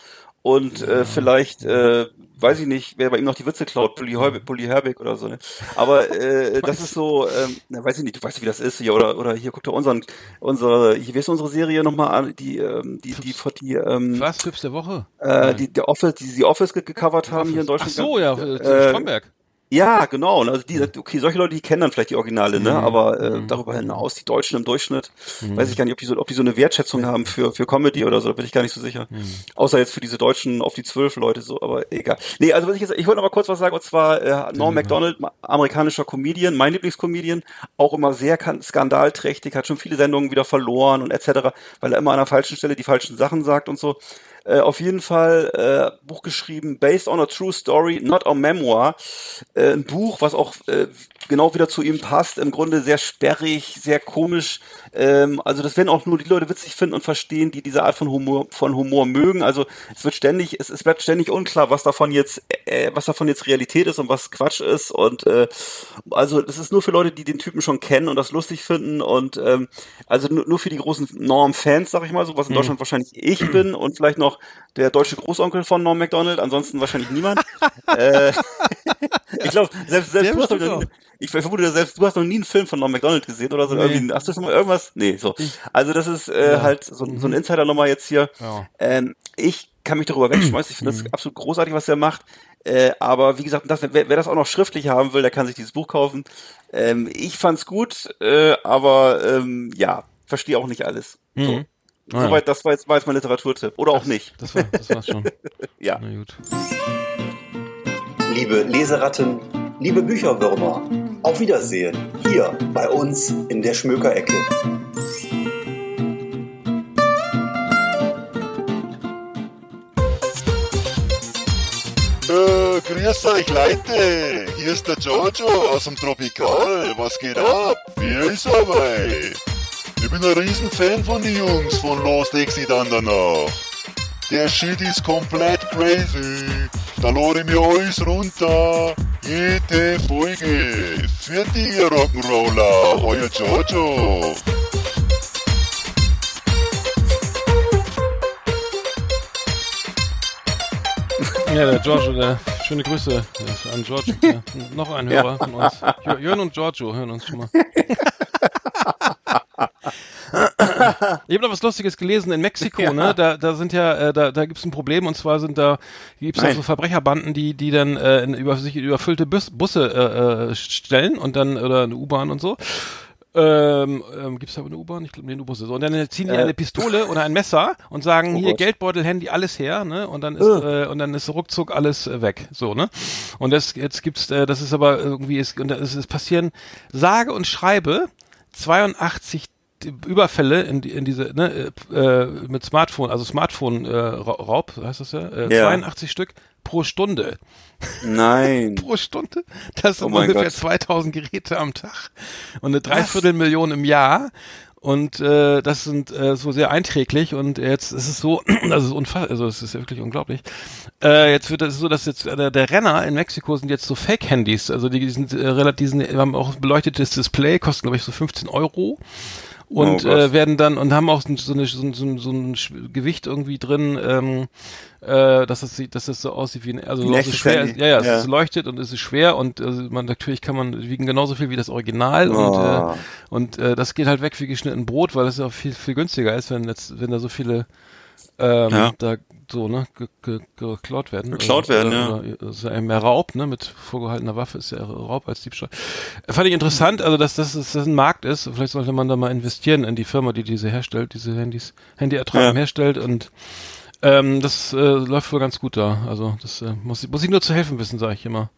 und äh, vielleicht, äh, weiß ich nicht, wer bei ihm noch die Witze klaut, Bully, Herbig, Bully Herbig oder so. Ne? Aber äh, [laughs] das ist so, ähm, na, weiß ich nicht, du weißt, wie das ist hier oder oder hier guck dir unseren, unsere, hier, wie ist unsere Serie nochmal an, die, ähm, die, die, die, ähm, Was, Tipps der Woche? äh, die, der Office, die sie Office ge- gecovert haben hier in Ach Deutschland. so, ja, äh, äh, Stromberg. Ja, genau. Und Also die, okay, solche Leute, die kennen dann vielleicht die Originale, ne? Mhm. Aber äh, darüber hinaus, die Deutschen im Durchschnitt, weiß ich gar nicht, ob die so, ob die so eine Wertschätzung haben für für Comedy oder so, da bin ich gar nicht so sicher. Mhm. Außer jetzt für diese Deutschen auf die zwölf Leute so, aber egal. Nee, also was ich jetzt, ich wollte noch mal kurz was sagen, und zwar äh, Norm Macdonald, ma- amerikanischer Comedian, mein Lieblingscomedian, auch immer sehr kan- skandalträchtig, hat schon viele Sendungen wieder verloren und etc., weil er immer an der falschen Stelle die falschen Sachen sagt und so. Äh, auf jeden Fall äh, Buch geschrieben, based on a true story, not a memoir. Äh, ein Buch, was auch äh, genau wieder zu ihm passt. Im Grunde sehr sperrig, sehr komisch. Ähm, also das werden auch nur die Leute witzig finden und verstehen, die diese Art von Humor von Humor mögen. Also es wird ständig, es, es bleibt ständig unklar, was davon jetzt, äh, was davon jetzt Realität ist und was Quatsch ist. Und äh, also das ist nur für Leute, die den Typen schon kennen und das lustig finden. Und ähm, also nur, nur für die großen Norm-Fans, sag ich mal, so was in Deutschland wahrscheinlich ich bin und vielleicht noch der deutsche Großonkel von Norm Macdonald, ansonsten wahrscheinlich niemand. [laughs] äh, ich glaube, selbst, selbst Der du hast noch, ich vermute, selbst du hast noch nie einen Film von Norm Macdonald gesehen oder so. Nee. Irgendwie, hast du schon mal irgendwas? Nee, so. Also das ist äh, halt so, so ein Insider nochmal jetzt hier. Ja. Ähm, ich kann mich darüber wegschmeißen. Ich finde das absolut großartig, was er macht. Äh, aber wie gesagt, das, wer, wer das auch noch schriftlich haben will, der kann sich dieses Buch kaufen. Ähm, ich fand's gut, äh, aber ähm, ja, verstehe auch nicht alles. So. Ah, ja. Soweit, das war jetzt, war jetzt mein Literaturtipp. Oder auch nicht. Das war, das war's schon. [laughs] Ja. Na gut. Liebe Leseratten, liebe Bücherwürmer, auf Wiedersehen hier bei uns in der Schmökerecke. Äh, grüß euch Leute, hier ist der Giorgio aus dem Tropikal. Was geht ab? Wer ist dabei? Ich bin ein Riesenfan von den Jungs von Lost Exit an danach. Der Shit ist komplett crazy. Da lade ich mir alles runter. Jede Folge. Für die Rock'n'Roller, euer Giorgio. Ja, der Giorgio, der schöne Grüße an Giorgio. Ja, noch ein Hörer von uns. Jö- Jörn und Giorgio hören uns schon mal. [laughs] [laughs] Ich habe noch was Lustiges gelesen in Mexiko, ne? Da, da sind ja, äh, da, da gibt's ein Problem und zwar sind da gibt's da Nein. so Verbrecherbanden, die, die dann äh, in, über sich überfüllte Bus, Busse äh, äh, stellen und dann oder eine U-Bahn und so. Ähm, ähm, gibt's da eine U-Bahn? Ich glaube, nee, nur Busse. So. Und dann ziehen die Äh. eine Pistole oder ein Messer und sagen, Oh hier Gott. Geldbeutel, Handy, alles her, ne? Und dann ist, äh, und dann ist ruckzuck alles äh, weg. So, ne? Und das, jetzt gibt's, äh, das ist aber irgendwie, ist, und das ist passieren, sage und schreibe 82 die Überfälle in, in diese, ne, äh, äh, mit Smartphone, also Smartphone-Raub, heißt das ja, äh, Ja. 82 Stück pro Stunde. Nein. [laughs] Pro Stunde? Das sind Oh ungefähr Gott. 2000 Geräte am Tag und eine Dreiviertelmillion im Jahr. Und äh, das sind äh, so sehr einträglich und jetzt ist es so, [clears throat] es ist unfassbar, also es ist wirklich unglaublich. Äh, jetzt wird es so, dass jetzt äh, der Renner in Mexiko sind jetzt so Fake-Handys, also die, die sind äh, relativ, die haben auch beleuchtetes Display, kosten glaube ich so 15 Euro und Oh äh, werden dann und haben auch so, eine, so, ein- so, so ein Gewicht irgendwie drin, ähm, äh, dass das sieht, dass das so aussieht wie ein, also so schwer, ja, ja, es Ja. leuchtet und es ist schwer und also man natürlich kann man wiegen genauso viel wie das Original und Oh. äh, und äh, das geht halt weg wie geschnitten Brot, weil es ja auch viel viel günstiger ist, wenn jetzt wenn da so viele ähm, Ja. da so ne ge, ge, geklaut werden. Geklaut Oder- werden, ja. oder- Das ist ja mehr Raub, ne? Mit vorgehaltener Waffe ist ja Raub als Diebstahl. Äh, Fand ich interessant, also dass das, dass das ein Markt ist. Vielleicht sollte man da mal investieren in die Firma, die diese herstellt, diese Handys, Handyertragen Ja. herstellt und ähm, das äh, läuft wohl ganz gut da. Also das äh, muss, ich- muss ich nur zu helfen wissen, sage ich immer.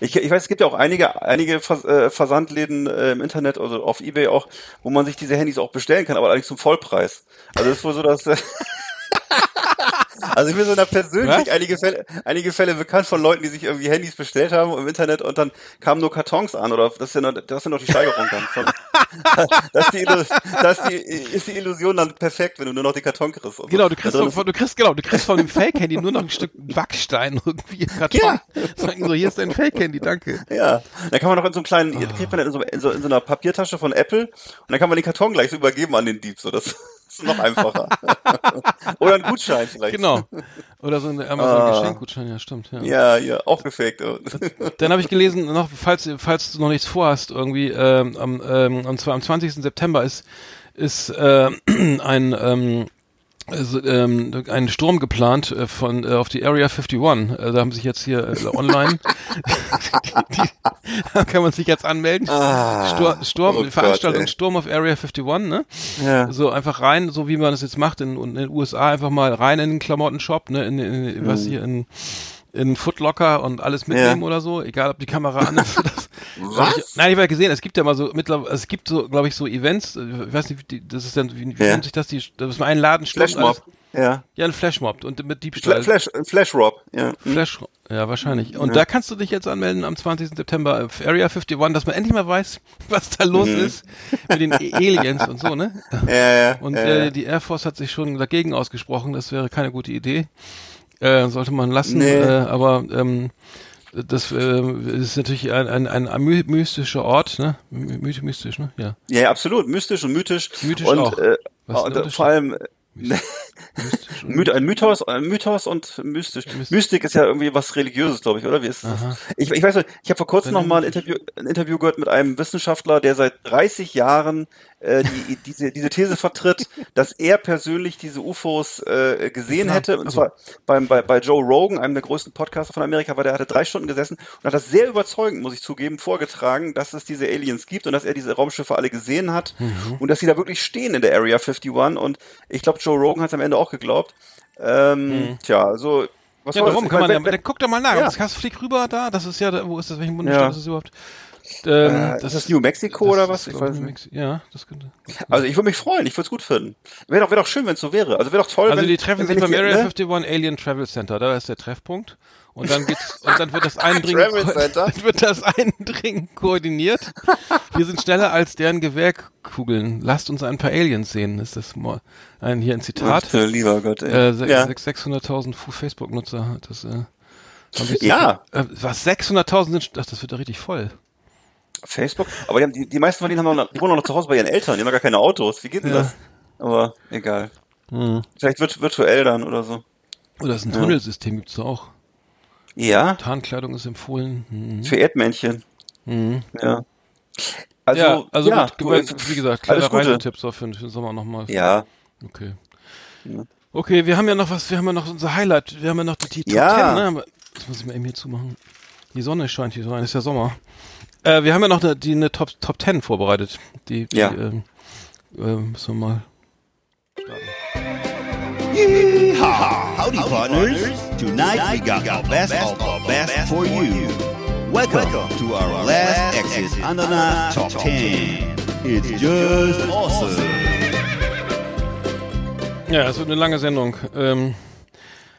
Ich, ich weiß, es gibt ja auch einige, einige äh, Versandläden äh, im Internet, also auf Ebay auch, wo man sich diese Handys auch bestellen kann, aber allerdings zum Vollpreis. Also es ist wohl so, dass... [laughs] [laughs] Also ich bin so da persönlich Was? einige Fälle, einige Fälle bekannt von Leuten, die sich irgendwie Handys bestellt haben im Internet und dann kamen nur Kartons an oder das ist ja noch, das ist ja noch die Steigerung dann. Von, [laughs] das ist die, das die, ist die Illusion dann perfekt, wenn du nur noch die Karton kriegst. so. Genau, du kriegst, drin von, du kriegst genau, du kriegst von dem Fake-Handy nur noch ein Stück Backstein irgendwie im Karton. Ja. [laughs] Sagen so, hier ist dein Fake-Handy, danke. Ja, dann kann man noch in so einem kleinen, jetzt kriegt man in so, in, so, in so einer Papiertasche von Apple und dann kann man den Karton gleich so übergeben an den Dieb, so das ist noch einfacher. [laughs] Oder ein Gutschein vielleicht. Genau. Oder so ein Ah. Amazon-Geschenkgutschein, ja, stimmt. Ja. Ja, ja, auch gefaked. Dann habe ich gelesen, noch, falls, falls du noch nichts vorhast, irgendwie, ähm, am, ähm, und zwar am 20. September ist, ist äh, [clears throat] ein, ähm, also, ähm, ein Sturm geplant äh, von äh, auf die Area 51. Äh, da haben sich jetzt hier äh, [laughs] online, [laughs] die, die, da kann man sich jetzt anmelden. Ah, Stur, Sturm, oh Gott, Veranstaltung ey. Sturm auf Area 51, ne? Ja. So einfach rein, so wie man das jetzt macht in, in den USA, einfach mal rein in den Klamottenshop, ne, in, in, in was hier in in Footlocker und alles mitnehmen Ja. oder so, egal ob die Kamera an ist. Das, [laughs] Was? Ich, nein, ich habe ja gesehen, es gibt ja mal so mittlerweile, es gibt so, glaube ich, so Events, äh, ich weiß nicht, wie die, das ist dann, wie, wie Ja. nennt sich das, die, dass man einen Laden stürmt, Flashmob. Ja. Ja, ein Flashmob und mit Diebstahl. Flash, Flash Rob. Ja. Flash, ja, wahrscheinlich. Und da kannst du dich jetzt anmelden am 20. September auf Area 51, dass man endlich mal weiß, [laughs] was da los Mhm. ist mit den Aliens und so, ne? [laughs] Ja, ja. Und ja, äh, ja. die Air Force hat sich schon dagegen ausgesprochen, das wäre keine gute Idee. Äh, sollte man lassen, Nee. äh, aber ähm, das äh, ist natürlich ein, ein, ein, ein my- mystischer Ort, ne? My my mystisch, ne? Ja. ja, absolut. Mystisch und mythisch. Mythisch und, auch. Äh, und, vor allem [laughs] Myth, ein Mythos, ein Mythos und mystisch. Myst- Mystik ist ja irgendwie was Religiöses, glaube ich, oder? Wie ist das? Ich, ich weiß nicht, ich habe vor kurzem noch mal ein Interview, ein Interview gehört mit einem Wissenschaftler, der seit 30 Jahren äh, die, diese, diese These vertritt, [laughs] dass er persönlich diese UFOs äh, gesehen hätte. Und Also. zwar beim, bei, bei Joe Rogan, einem der größten Podcaster von Amerika, war der hatte drei Stunden gesessen und hat das sehr überzeugend, muss ich zugeben, vorgetragen, dass es diese Aliens gibt und dass er diese Raumschiffe alle gesehen hat Mhm. und dass sie da wirklich stehen in der Area 51. Und ich glaube, Joe Rogan hat es am Ende auch geglaubt. Ähm, Tja, also was Mhm. Ja, warum kann man ja, dann guck doch mal nach. Ja. Das flieg rüber da, das ist ja, wo ist das, welchen Bundesstaat Ja. ist das überhaupt? Ähm, Äh, ist das New Mexico oder das was? ist, Ich weiß nicht. Ja, das könnte. Also ich würde mich freuen, ich würde es gut finden. Wäre doch, wär doch schön, wenn es so wäre. Also wäre doch toll, Also wenn die treffen sich ich beim Area ne? 51 Alien Travel Center, da ist der Treffpunkt. Und dann geht's, und dann wird das Eindringen, [laughs] dann wird das Eindringen koordiniert. Wir sind schneller als deren Gewehrkugeln. Lasst uns ein paar Aliens sehen. Ist das mal ein, hier ein Zitat? Ach, du lieber Gott, ey. Äh, ja. sechs- 600.000 Fu- Facebook-Nutzer hat das, äh, Ja. Äh, was, 600.000 sind, ach, das wird ja richtig voll. Facebook, aber die, haben, die, die meisten von denen haben noch, die wohnen noch zu Hause bei ihren Eltern, die haben gar keine Autos. Wie geht denn Ja. das? Aber egal. Hm. Vielleicht wird virtuell dann oder so. Oder das ist ein Tunnelsystem gibt's da auch. Ja, Tarnkleidung ist empfohlen. Mhm. für Erdmännchen. Mhm. Ja. Also, ja, also ja, gut, du, wie gesagt, kleiner. Reisetipps auch für, den- für den Sommer nochmal. Ja, Okay. Okay, wir haben ja noch was, wir haben ja noch unser Highlight, wir haben ja noch die, die Top Ja. 10, ne? Das muss ich mal eben hier zumachen. Die Sonne scheint hier so rein, ist ja Sommer. Äh, wir haben ja noch eine, die, eine Top, Top 10 vorbereitet. Die, die Ja. ähm, ähm, müssen wir mal starten. Yeehaw! Howdy, partners. Tonight we got our best of our best for you. Welcome to our last Exit Ananas Top 10. It's just awesome. Ja, es wird eine lange Sendung. Ähm,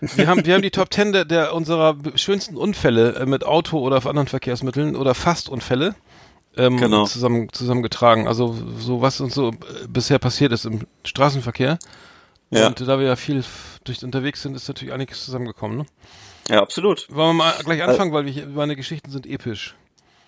wir haben, wir haben die Top 10 der, der unserer schönsten Unfälle äh, mit Auto oder auf anderen Verkehrsmitteln oder Fastunfälle ähm, Genau. zusammen, zusammengetragen. Also so was uns so äh, bisher passiert ist im Straßenverkehr. Ja. Und da wir ja viel durch unterwegs sind, ist natürlich einiges zusammengekommen. Ne? Ja, absolut. Wollen wir mal gleich anfangen, weil wir, meine Geschichten sind episch.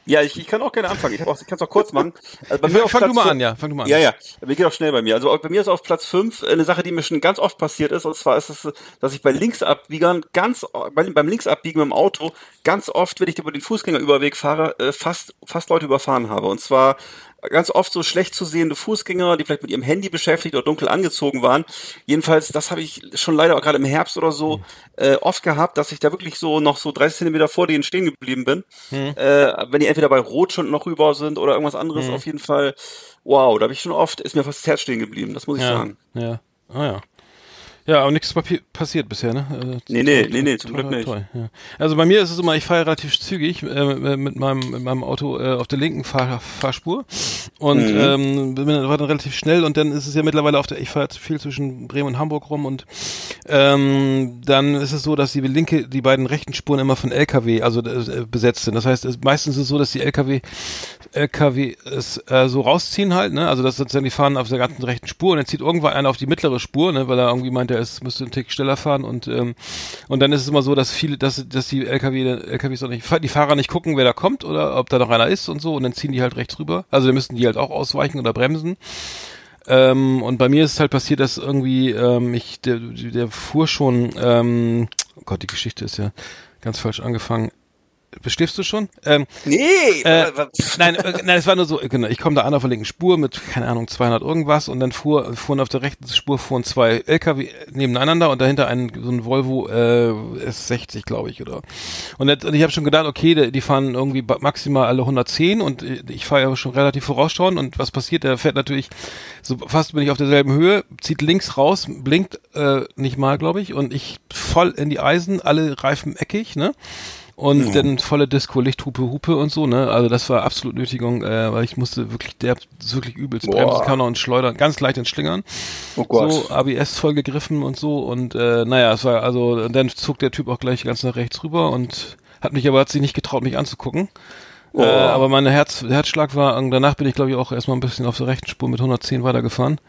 Ja, ich, ich kann auch gerne anfangen. Ich, ich kann es auch kurz machen. Also bei [laughs] mir Fang, du mal an, ja. Fang du mal an. Ja, ja. Mir geht auch schnell bei mir. Also bei mir ist auf Platz 5 eine Sache, die mir schon ganz oft passiert ist. Und zwar ist es, dass ich bei Linksabbiegern ganz, bei, beim Linksabbiegen mit dem Auto ganz oft, wenn ich über den Fußgängerüberweg fahre, äh, fast, fast Leute überfahren habe. Und zwar ganz oft so schlecht zu sehende Fußgänger, die vielleicht mit ihrem Handy beschäftigt oder dunkel angezogen waren. Jedenfalls, das habe ich schon leider auch gerade im Herbst oder so äh, oft gehabt, dass ich da wirklich so noch so 30 Zentimeter vor denen stehen geblieben bin. Äh, wenn die entweder bei Rot schon noch rüber sind oder irgendwas anderes, auf jeden Fall, wow, da habe ich schon oft, ist mir fast das Herz stehen geblieben, das muss ich ja. sagen. Ja. Ah ja. Ja, aber nichts passiert bisher, ne? Äh, Nee, nee, nee, nee, zum Glück nicht. toll, ja. Also bei mir ist es immer, ich fahre relativ zügig äh, mit meinem mit meinem Auto äh, auf der linken Fahr Fahrspur und Mhm. ähm, bin dann, war dann relativ schnell und dann ist es ja mittlerweile auf der, ich fahre viel zwischen Bremen und Hamburg rum und ähm, dann ist es so, dass die linke, die beiden rechten Spuren immer von LKW, also äh, besetzt sind. Das heißt, es, meistens ist es so, dass die LKW LKW es äh, so rausziehen halt, ne? Also das sozusagen die fahren auf der ganzen rechten Spur und dann zieht irgendwann einer auf die mittlere Spur, ne? Weil er irgendwie meint, er ist, müsste einen Tick schneller fahren und ähm, und dann ist es immer so, dass viele, dass dass die LKW LKWs auch nicht, die Fahrer nicht gucken, wer da kommt oder ob da noch einer ist und so und dann ziehen die halt rechts rüber. Also dann müssten die halt auch ausweichen oder bremsen. Ähm, und bei mir ist es halt passiert, dass irgendwie ähm, ich der, der fuhr schon, ähm, oh Gott, die Geschichte ist ja ganz falsch angefangen. Beschläfst du schon? Ähm, Nee! äh, [laughs] nein, äh, nein, es war nur so, genau, ich komme da an auf der linken Spur mit, keine Ahnung, 200 irgendwas und dann fuhr, fuhren auf der rechten Spur fuhren zwei LKW nebeneinander und dahinter ein, so ein Volvo äh, S60, glaube ich, oder. Und, das, und ich habe schon gedacht, okay, die, die fahren irgendwie maximal alle 110 und äh, ich fahre ja schon relativ vorausschauend und was passiert, der fährt natürlich, so fast bin ich auf derselben Höhe, zieht links raus, blinkt äh, nicht mal, glaube ich, und ich voll in die Eisen, alle Reifen eckig, ne? Und dann volle Disco, Licht, Hupe, Hupe und so, ne? Also das war absolut Nötigung, äh, weil ich musste wirklich der wirklich übelst Boah. bremsen kann und schleudern, ganz leicht ins Schlingern. Oh Gott. So, ABS voll gegriffen und so und äh, naja, es war also, und dann zog der Typ auch gleich ganz nach rechts rüber und hat mich aber hat sich nicht getraut, mich anzugucken. Oh. Äh, aber mein Herz, Herzschlag war, danach bin ich glaube ich auch erstmal ein bisschen auf der rechten Spur mit 110 weitergefahren,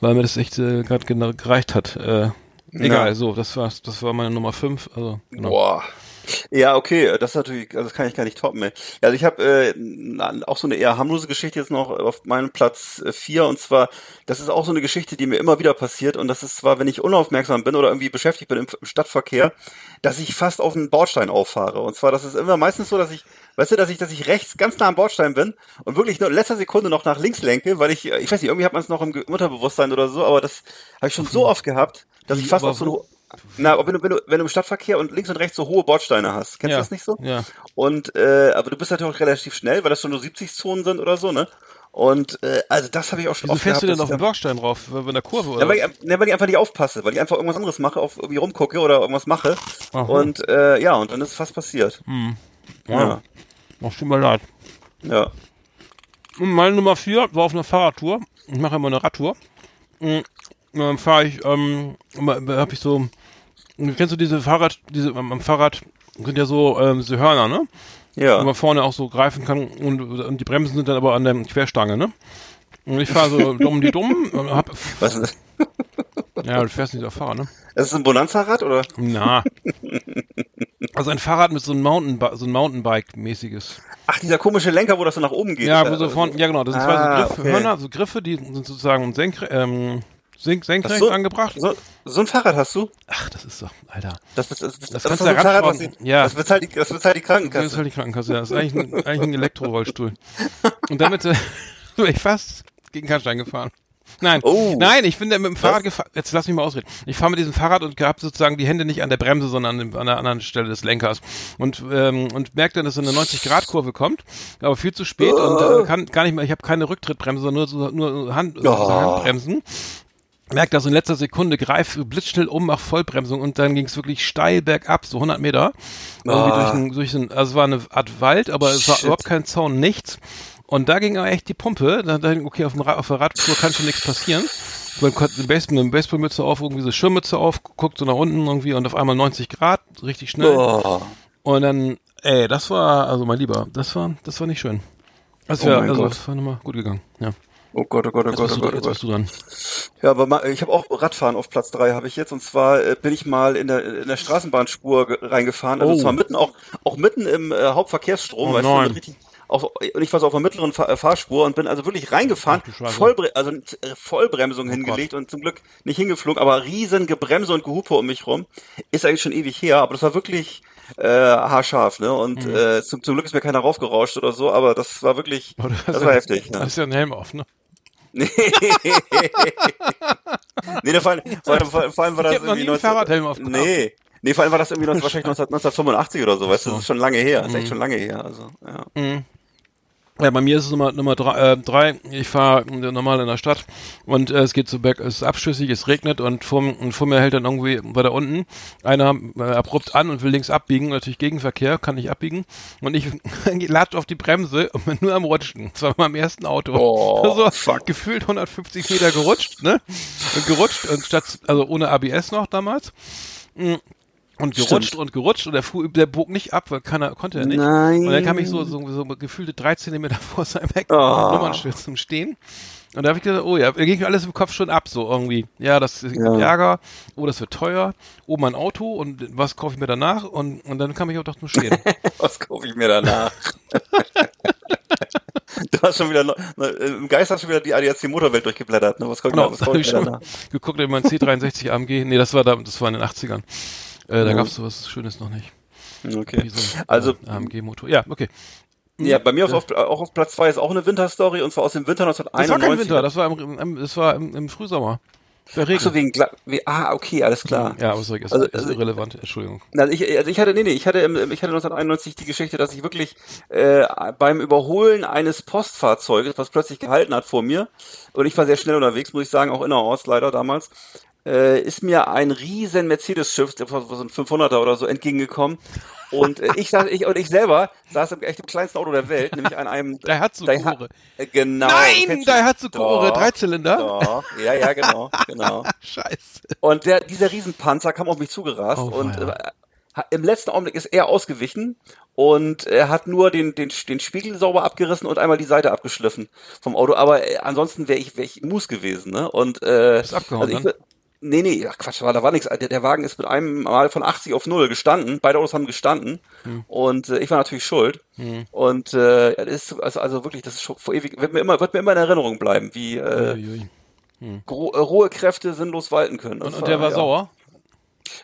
weil mir das echt äh, gerade gereicht hat. Äh, egal, Ja. so, das war das war meine Nummer 5. Also, genau. Boah. Ja, okay, das ist natürlich, also das kann ich gar nicht toppen. Ey. Also ich habe äh, auch so eine eher harmlose Geschichte jetzt noch auf meinem Platz äh, vier und zwar, das ist auch so eine Geschichte, die mir immer wieder passiert und das ist zwar, wenn ich unaufmerksam bin oder irgendwie beschäftigt bin im, im Stadtverkehr, dass ich fast auf einen Bordstein auffahre. Und zwar, das ist immer meistens so, dass ich, weißt du, dass ich, dass ich rechts ganz nah am Bordstein bin und wirklich nur in letzter Sekunde noch nach links lenke, weil ich, äh, ich weiß nicht, irgendwie hat man es noch im Unterbewusstsein oder so, aber das habe ich schon so oft gehabt, dass ich fast auf so eine na, aber wenn du, wenn du, wenn du im Stadtverkehr und links und rechts so hohe Bordsteine hast, kennst Ja, du das nicht so? ja. Und äh, aber du bist natürlich auch relativ schnell, weil das schon nur 70 Zonen sind oder so, ne? Und äh, also das habe ich auch schon Wieso oft fährst du gehabt, denn auf den Bordstein drauf? Bei der Kurve oder? ja, weil, ich, ne, weil ich einfach nicht aufpasse, weil ich einfach irgendwas anderes mache, auf irgendwie rumgucke oder irgendwas mache. Aha. Und äh, ja, und dann ist fast passiert. ja. Ach, tut mir leid. Ja. Und meine Nummer 4 war auf einer Fahrradtour. Ich mache immer eine Radtour. Und dann fahre ich, ähm, habe ich so, kennst du diese Fahrrad, diese am Fahrrad sind ja so ähm, diese Hörner, ne? Ja. wo man vorne auch so greifen kann und, und die Bremsen sind dann aber an der Querstange, ne? Und ich fahre so [laughs] dumm die dumm und hab, Was ist ja, du fährst nicht auf Fahrrad, ne? das? Ist ein Bonanza-Rad oder? Na. [laughs] Also ein Fahrrad mit so einem Mountainbike, so ein Mountainbike-mäßiges. Ach, dieser komische Lenker, wo das so nach oben geht. Ja, wo so vorne, ja genau, das sind zwei Ah, so Griff, okay. Hörner, so Griffe, die sind sozusagen senkre ähm, senk senkrecht so. angebracht. So, so ein Fahrrad hast du? Ach, das ist doch, Alter. Das, das, das, das, Das das kannst du Fahrrad, was die, Ja. das bezahlt die, das bezahlt die Das ist Krankenkasse. halt die Krankenkasse, ja. Das ist eigentlich ein, eigentlich ein Elektrorollstuhl. Und damit äh, [laughs] bin ich fast gegen Kannstein gefahren. Nein, Oh. nein, ich bin da mit dem Fahrrad gefahren. Jetzt lass mich mal ausreden. Ich fahre mit diesem Fahrrad und habe sozusagen die Hände nicht an der Bremse, sondern an, an der anderen Stelle des Lenkers. Und, ähm, und merke dann, dass so eine 90-Grad-Kurve kommt, aber viel zu spät und äh, kann gar nicht mehr, ich habe keine Rücktrittbremse, sondern nur, so, nur Hand, Oh. Handbremsen. Merkt das in letzter Sekunde, greif blitzschnell um, mach Vollbremsung und dann ging es wirklich steil bergab, so 100 Meter. Irgendwie Ah. durch ein, durch ein, also es war eine Art Wald, aber es war Shit. überhaupt kein Zaun, nichts. Und da ging aber echt die Pumpe. Da, da okay, auf, dem Rad, auf der Radtour kann schon nichts passieren. Man konnte eine Baseball, eine Baseballmütze auf, irgendwie so Schirmmütze auf, guckt so nach unten irgendwie und auf einmal 90 Grad, richtig schnell. Oh. Und dann, ey, das war, also mein Lieber, das war, das war nicht schön. Das Oh wär, mein also, Gott. das war nochmal gut gegangen. Ja. Oh Gott, oh Gott, oh Jetzt Gott, oh du, Gott, oh jetzt Gott. bist du dran. Ja, aber ich habe auch Radfahren auf Platz drei habe ich jetzt und zwar äh, bin ich mal in der in der Straßenbahnspur ge- reingefahren, also Oh. zwar mitten auch auch mitten im äh, Hauptverkehrsstrom, Oh weißt nein. du, so, und ich war so auf der mittleren Fahr äh, Fahrspur und bin also wirklich reingefahren, du. Vollbre also äh, Vollbremsung Oh hingelegt und zum Glück nicht hingeflogen, aber riesen Gebremse und Gehupe um mich rum. Ist eigentlich schon ewig her, aber das war wirklich äh, haarscharf, ne? Und Mhm. äh, zum, zum Glück ist mir keiner raufgerauscht oder so, aber das war wirklich, du das war heftig. Du Ne? hast ja einen Helm auf, ne? Nee. [laughs] nee, vor allem, vor allem, vor allem, war das Ich irgendwie einen Fahrradhelm. Nee. Nee, vor allem war das irgendwie noch, wahrscheinlich [laughs] 19, 1985 oder so, weißt du, das ist schon lange her, das ist Mhm. echt schon lange her, also, ja. Ja, bei mir ist es Nummer, Nummer drei, äh, drei. Ich fahre normal in der Stadt und äh, es geht so berg, es ist abschüssig, es regnet und vor, und vor mir hält dann irgendwie weiter unten einer äh, abrupt an und will links abbiegen, natürlich Gegenverkehr, kann nicht abbiegen und ich [laughs] latsch auf die Bremse und bin nur am Rutschen. Das war beim ersten Auto. Oh, [laughs] so, fuck. gefühlt 150 Meter gerutscht, ne? Und gerutscht und statt, also ohne ABS noch damals. Mm. Und gerutscht Stimmt. und gerutscht und der, fuhr, der bog nicht ab, weil keiner konnte er nicht. Nein. Und dann kam ich so, so, so gefühlte drei Zentimeter [laughs] vor seinem Heck Oh. Nummernschild zum Stehen. Und da habe ich gedacht, oh ja, da ging mir alles im Kopf schon ab, so irgendwie. Ja, das ist Ja. Ärger, oh, das wird teuer, oh, mein Auto und was kaufe ich mir danach? Und, und dann kam ich auch doch zum Stehen. [laughs] Was kaufe ich mir danach? [laughs] du hast schon wieder, ne, im Geist hast du wieder die ADAC Motorwelt durchgeblättert, ne? Was kommt genau, was da hab kaufe ich ich mir danach? geguckt in mein C63 AMG. Nee, das war da, das war in den 80ern. Äh, da Ja. gab's sowas Schönes noch nicht. Okay. So ein, Also- äh, AMG-Motor. Ja, okay. Ja, bei mir auf, auf, auch auf Platz zwei ist auch eine Winterstory und zwar aus dem Winter Das war 1991. kein Winter, das war im, im, das war im, im Frühsommer. Der Regen. Ach so, wegen, Gla- wie, ah, okay, alles klar. Ja, aber sorry, ist, Also- ist also- irrelevant, Entschuldigung. Also ich, also ich hatte, nee, nee, ich hatte, ich hatte 1991 die Geschichte, dass ich wirklich äh, beim Überholen eines Postfahrzeuges, was plötzlich gehalten hat vor mir, und ich war sehr schnell unterwegs, muss ich sagen, auch innerorts leider damals, äh, ist mir ein riesen Mercedes-Schiff, so ein 500er oder so, entgegengekommen. Und äh, ich saß, ich und ich selber saß im echt im kleinsten Auto der Welt, nämlich an einem Daihatsu Daiha- Core. äh, genau. Nein, Daihatsu Core, Dreizylinder. Doch, ja, ja, genau, genau. [laughs] Scheiße. Und der, dieser Riesenpanzer kam auf mich zugerast Oh, und äh, im letzten Augenblick ist er ausgewichen und er hat nur den, den, den Spiegel sauber abgerissen und einmal die Seite abgeschliffen vom Auto. Aber äh, ansonsten wäre ich, wär ich Mus gewesen, ne? Und äh, Bist abgehauen also ich, wür- Nee, nee, ach Quatsch, war, da war nichts. Der, der Wagen ist mit einem Mal von 80 auf 0 gestanden. Beide Autos haben gestanden. Hm. Und äh, ich war natürlich schuld. Und äh, das ist also, also wirklich, das ist schon vor ewig, wird mir immer, wird mir immer in Erinnerung bleiben, wie äh, gro- äh, rohe Kräfte sinnlos walten können. Und, und der war ja. sauer?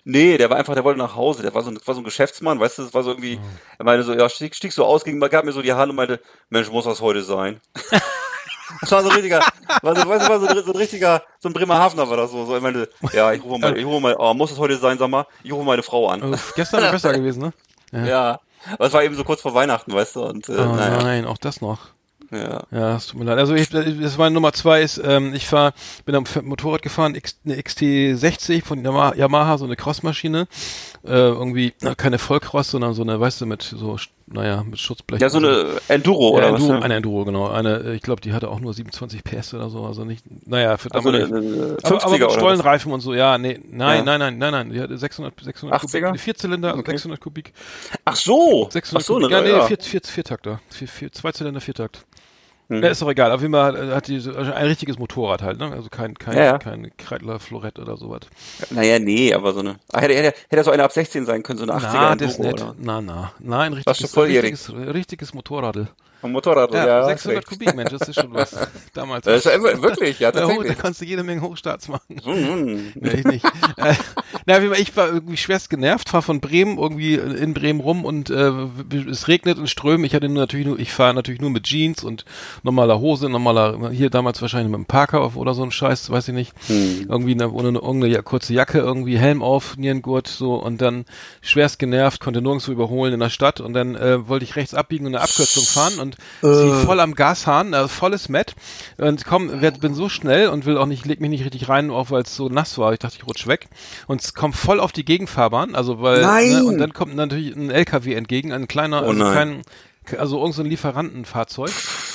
Nee, der war einfach, der wollte nach Hause. Der war so ein, war so ein Geschäftsmann, weißt du, das war so irgendwie, er meinte so, ja, stieg, stieg so aus, ging, gab mir so die Hand und meinte, Mensch, muss das heute sein? [laughs] das war so ein richtiger, war so, weißt du, war so, ein- so ein richtiger, so ein Bremerhavener war das so. so ich meinte, ja, ich rufe mal, ich rufe mal, oh, muss das heute sein, sag mal, ich rufe meine Frau an. Uff, gestern wäre besser gewesen, ne? [laughs] Ja. Aber es war eben so kurz vor Weihnachten, weißt du, und, äh, Oh naja, nein, auch das noch. ja. Ja, es tut mir leid. Also ich, das meine Nummer zwei ist, ähm, ich fahr, bin am Motorrad gefahren, X, eine XT60 von Yamaha, Yamaha so eine Crossmaschine. Äh, irgendwie na, keine Vollcross, sondern so eine, weißt du, mit so, naja, mit Schutzblech. Ja, so eine Enduro, ja, oder Enduro, was? ne? eine Enduro, genau. Eine, äh, ich glaube, die hatte auch nur 27 PS oder so, also nicht, naja, für Also eine, damalige- eine 50er aber, aber mit? Stollenreifen und so, ja, nee, nein, Ja. nein, nein, nein, nein, die hatte 600, 600 80er? Kubik, Vierzylinder, also Okay. 600 Kubik, Ach so! 600 Ach so, Kubik, ne, ja, nee, ja. Vier, vier, Viertakter, vier, vier, Zweizylinder, Viertakt. Hm. Ja, ist doch egal. Auf jeden Fall hat- die so- also ein richtiges Motorrad halt, ne? Also kein, kein, Ja, ja. kein Kreidler Florett oder sowas. Naja, nee, aber so eine, ah, hätte, hätte, hätte so eine ab 16 sein können, so eine 80er Na, das ist nett. Na, na. Na, ein Warst du richtiges, richtiges, richtiges Motorradl. Ein Motorrad, Ja, ja. 600 Kubik, Mensch, das ist schon was. [laughs] Damals. Das ist ja wirklich, ja, hoch, da tatsächlich. kannst du jede Menge Hochstarts machen. Hm, Nee, ich nicht. äh, na, ich war irgendwie schwerst genervt, fahr von Bremen irgendwie in Bremen rum und äh, es regnet und strömt. Ich hatte nur natürlich nur, ich fahre natürlich nur mit Jeans und normaler Hose, normaler, hier damals wahrscheinlich mit einem Parker auf oder so ein Scheiß, weiß ich nicht. Hm. Irgendwie eine, ohne eine, irgendeine ja- kurze Jacke, irgendwie Helm auf, Nierengurt, so und dann schwerst genervt, konnte nirgendwo überholen in der Stadt und dann äh, wollte ich rechts abbiegen und eine Abkürzung fahren und zieh voll am Gashahn, äh, volles Met und komm, werd, bin so schnell und will auch nicht, leg mich nicht richtig rein, auch weil es so nass war. Ich dachte, ich rutsch weg und es kommt voll auf die Gegenfahrbahn, also weil Nein! Ne, und dann kommt natürlich ein LKW entgegen, ein kleiner, Oh also kein also irgend so Lieferantenfahrzeug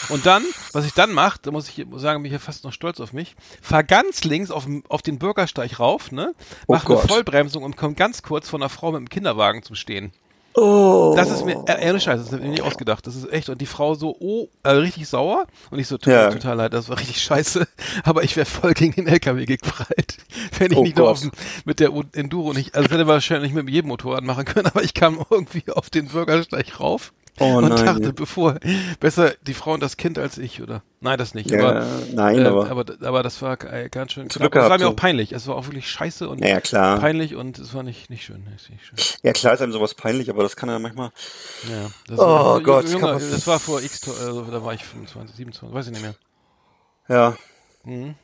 Und dann, was ich dann mache, da muss ich sagen, bin ich ja fast noch stolz auf mich, fahr ganz links auf, auf den Bürgersteig rauf, ne? Oh Mach eine Gott. Vollbremsung und komm ganz kurz von einer Frau mit dem Kinderwagen zum Stehen. Oh. Das ist mir, äh, ehrlich Scheiße, das ist mir nicht ausgedacht. Das ist echt. Und die Frau so, oh, äh, richtig sauer. Und ich so, tut Ja. mir total leid, das war richtig scheiße. [laughs] Aber ich wäre voll gegen den LKW geprallt. [laughs] Wenn ich Oh nicht auf dem, mit der Enduro nicht, also hätte wahrscheinlich mit jedem Motorrad machen können, [laughs] aber ich kam irgendwie auf den Bürgersteig rauf. Oh und nein. dachte, bevor, besser die Frau und das Kind als ich, oder? Nein, das nicht. Ja, aber, nein, äh, aber- aber, aber das war äh, ganz schön knapp. Das war mir auch peinlich. Es war auch wirklich scheiße und Ja, klar. peinlich und es war nicht, nicht schön. Nicht, schön. Ja, klar ist einem sowas peinlich, aber das kann ja manchmal. Ja, das, Oh Gott, man- das war vor X, also, da war ich 25, 27, weiß ich nicht mehr. Ja. Mhm.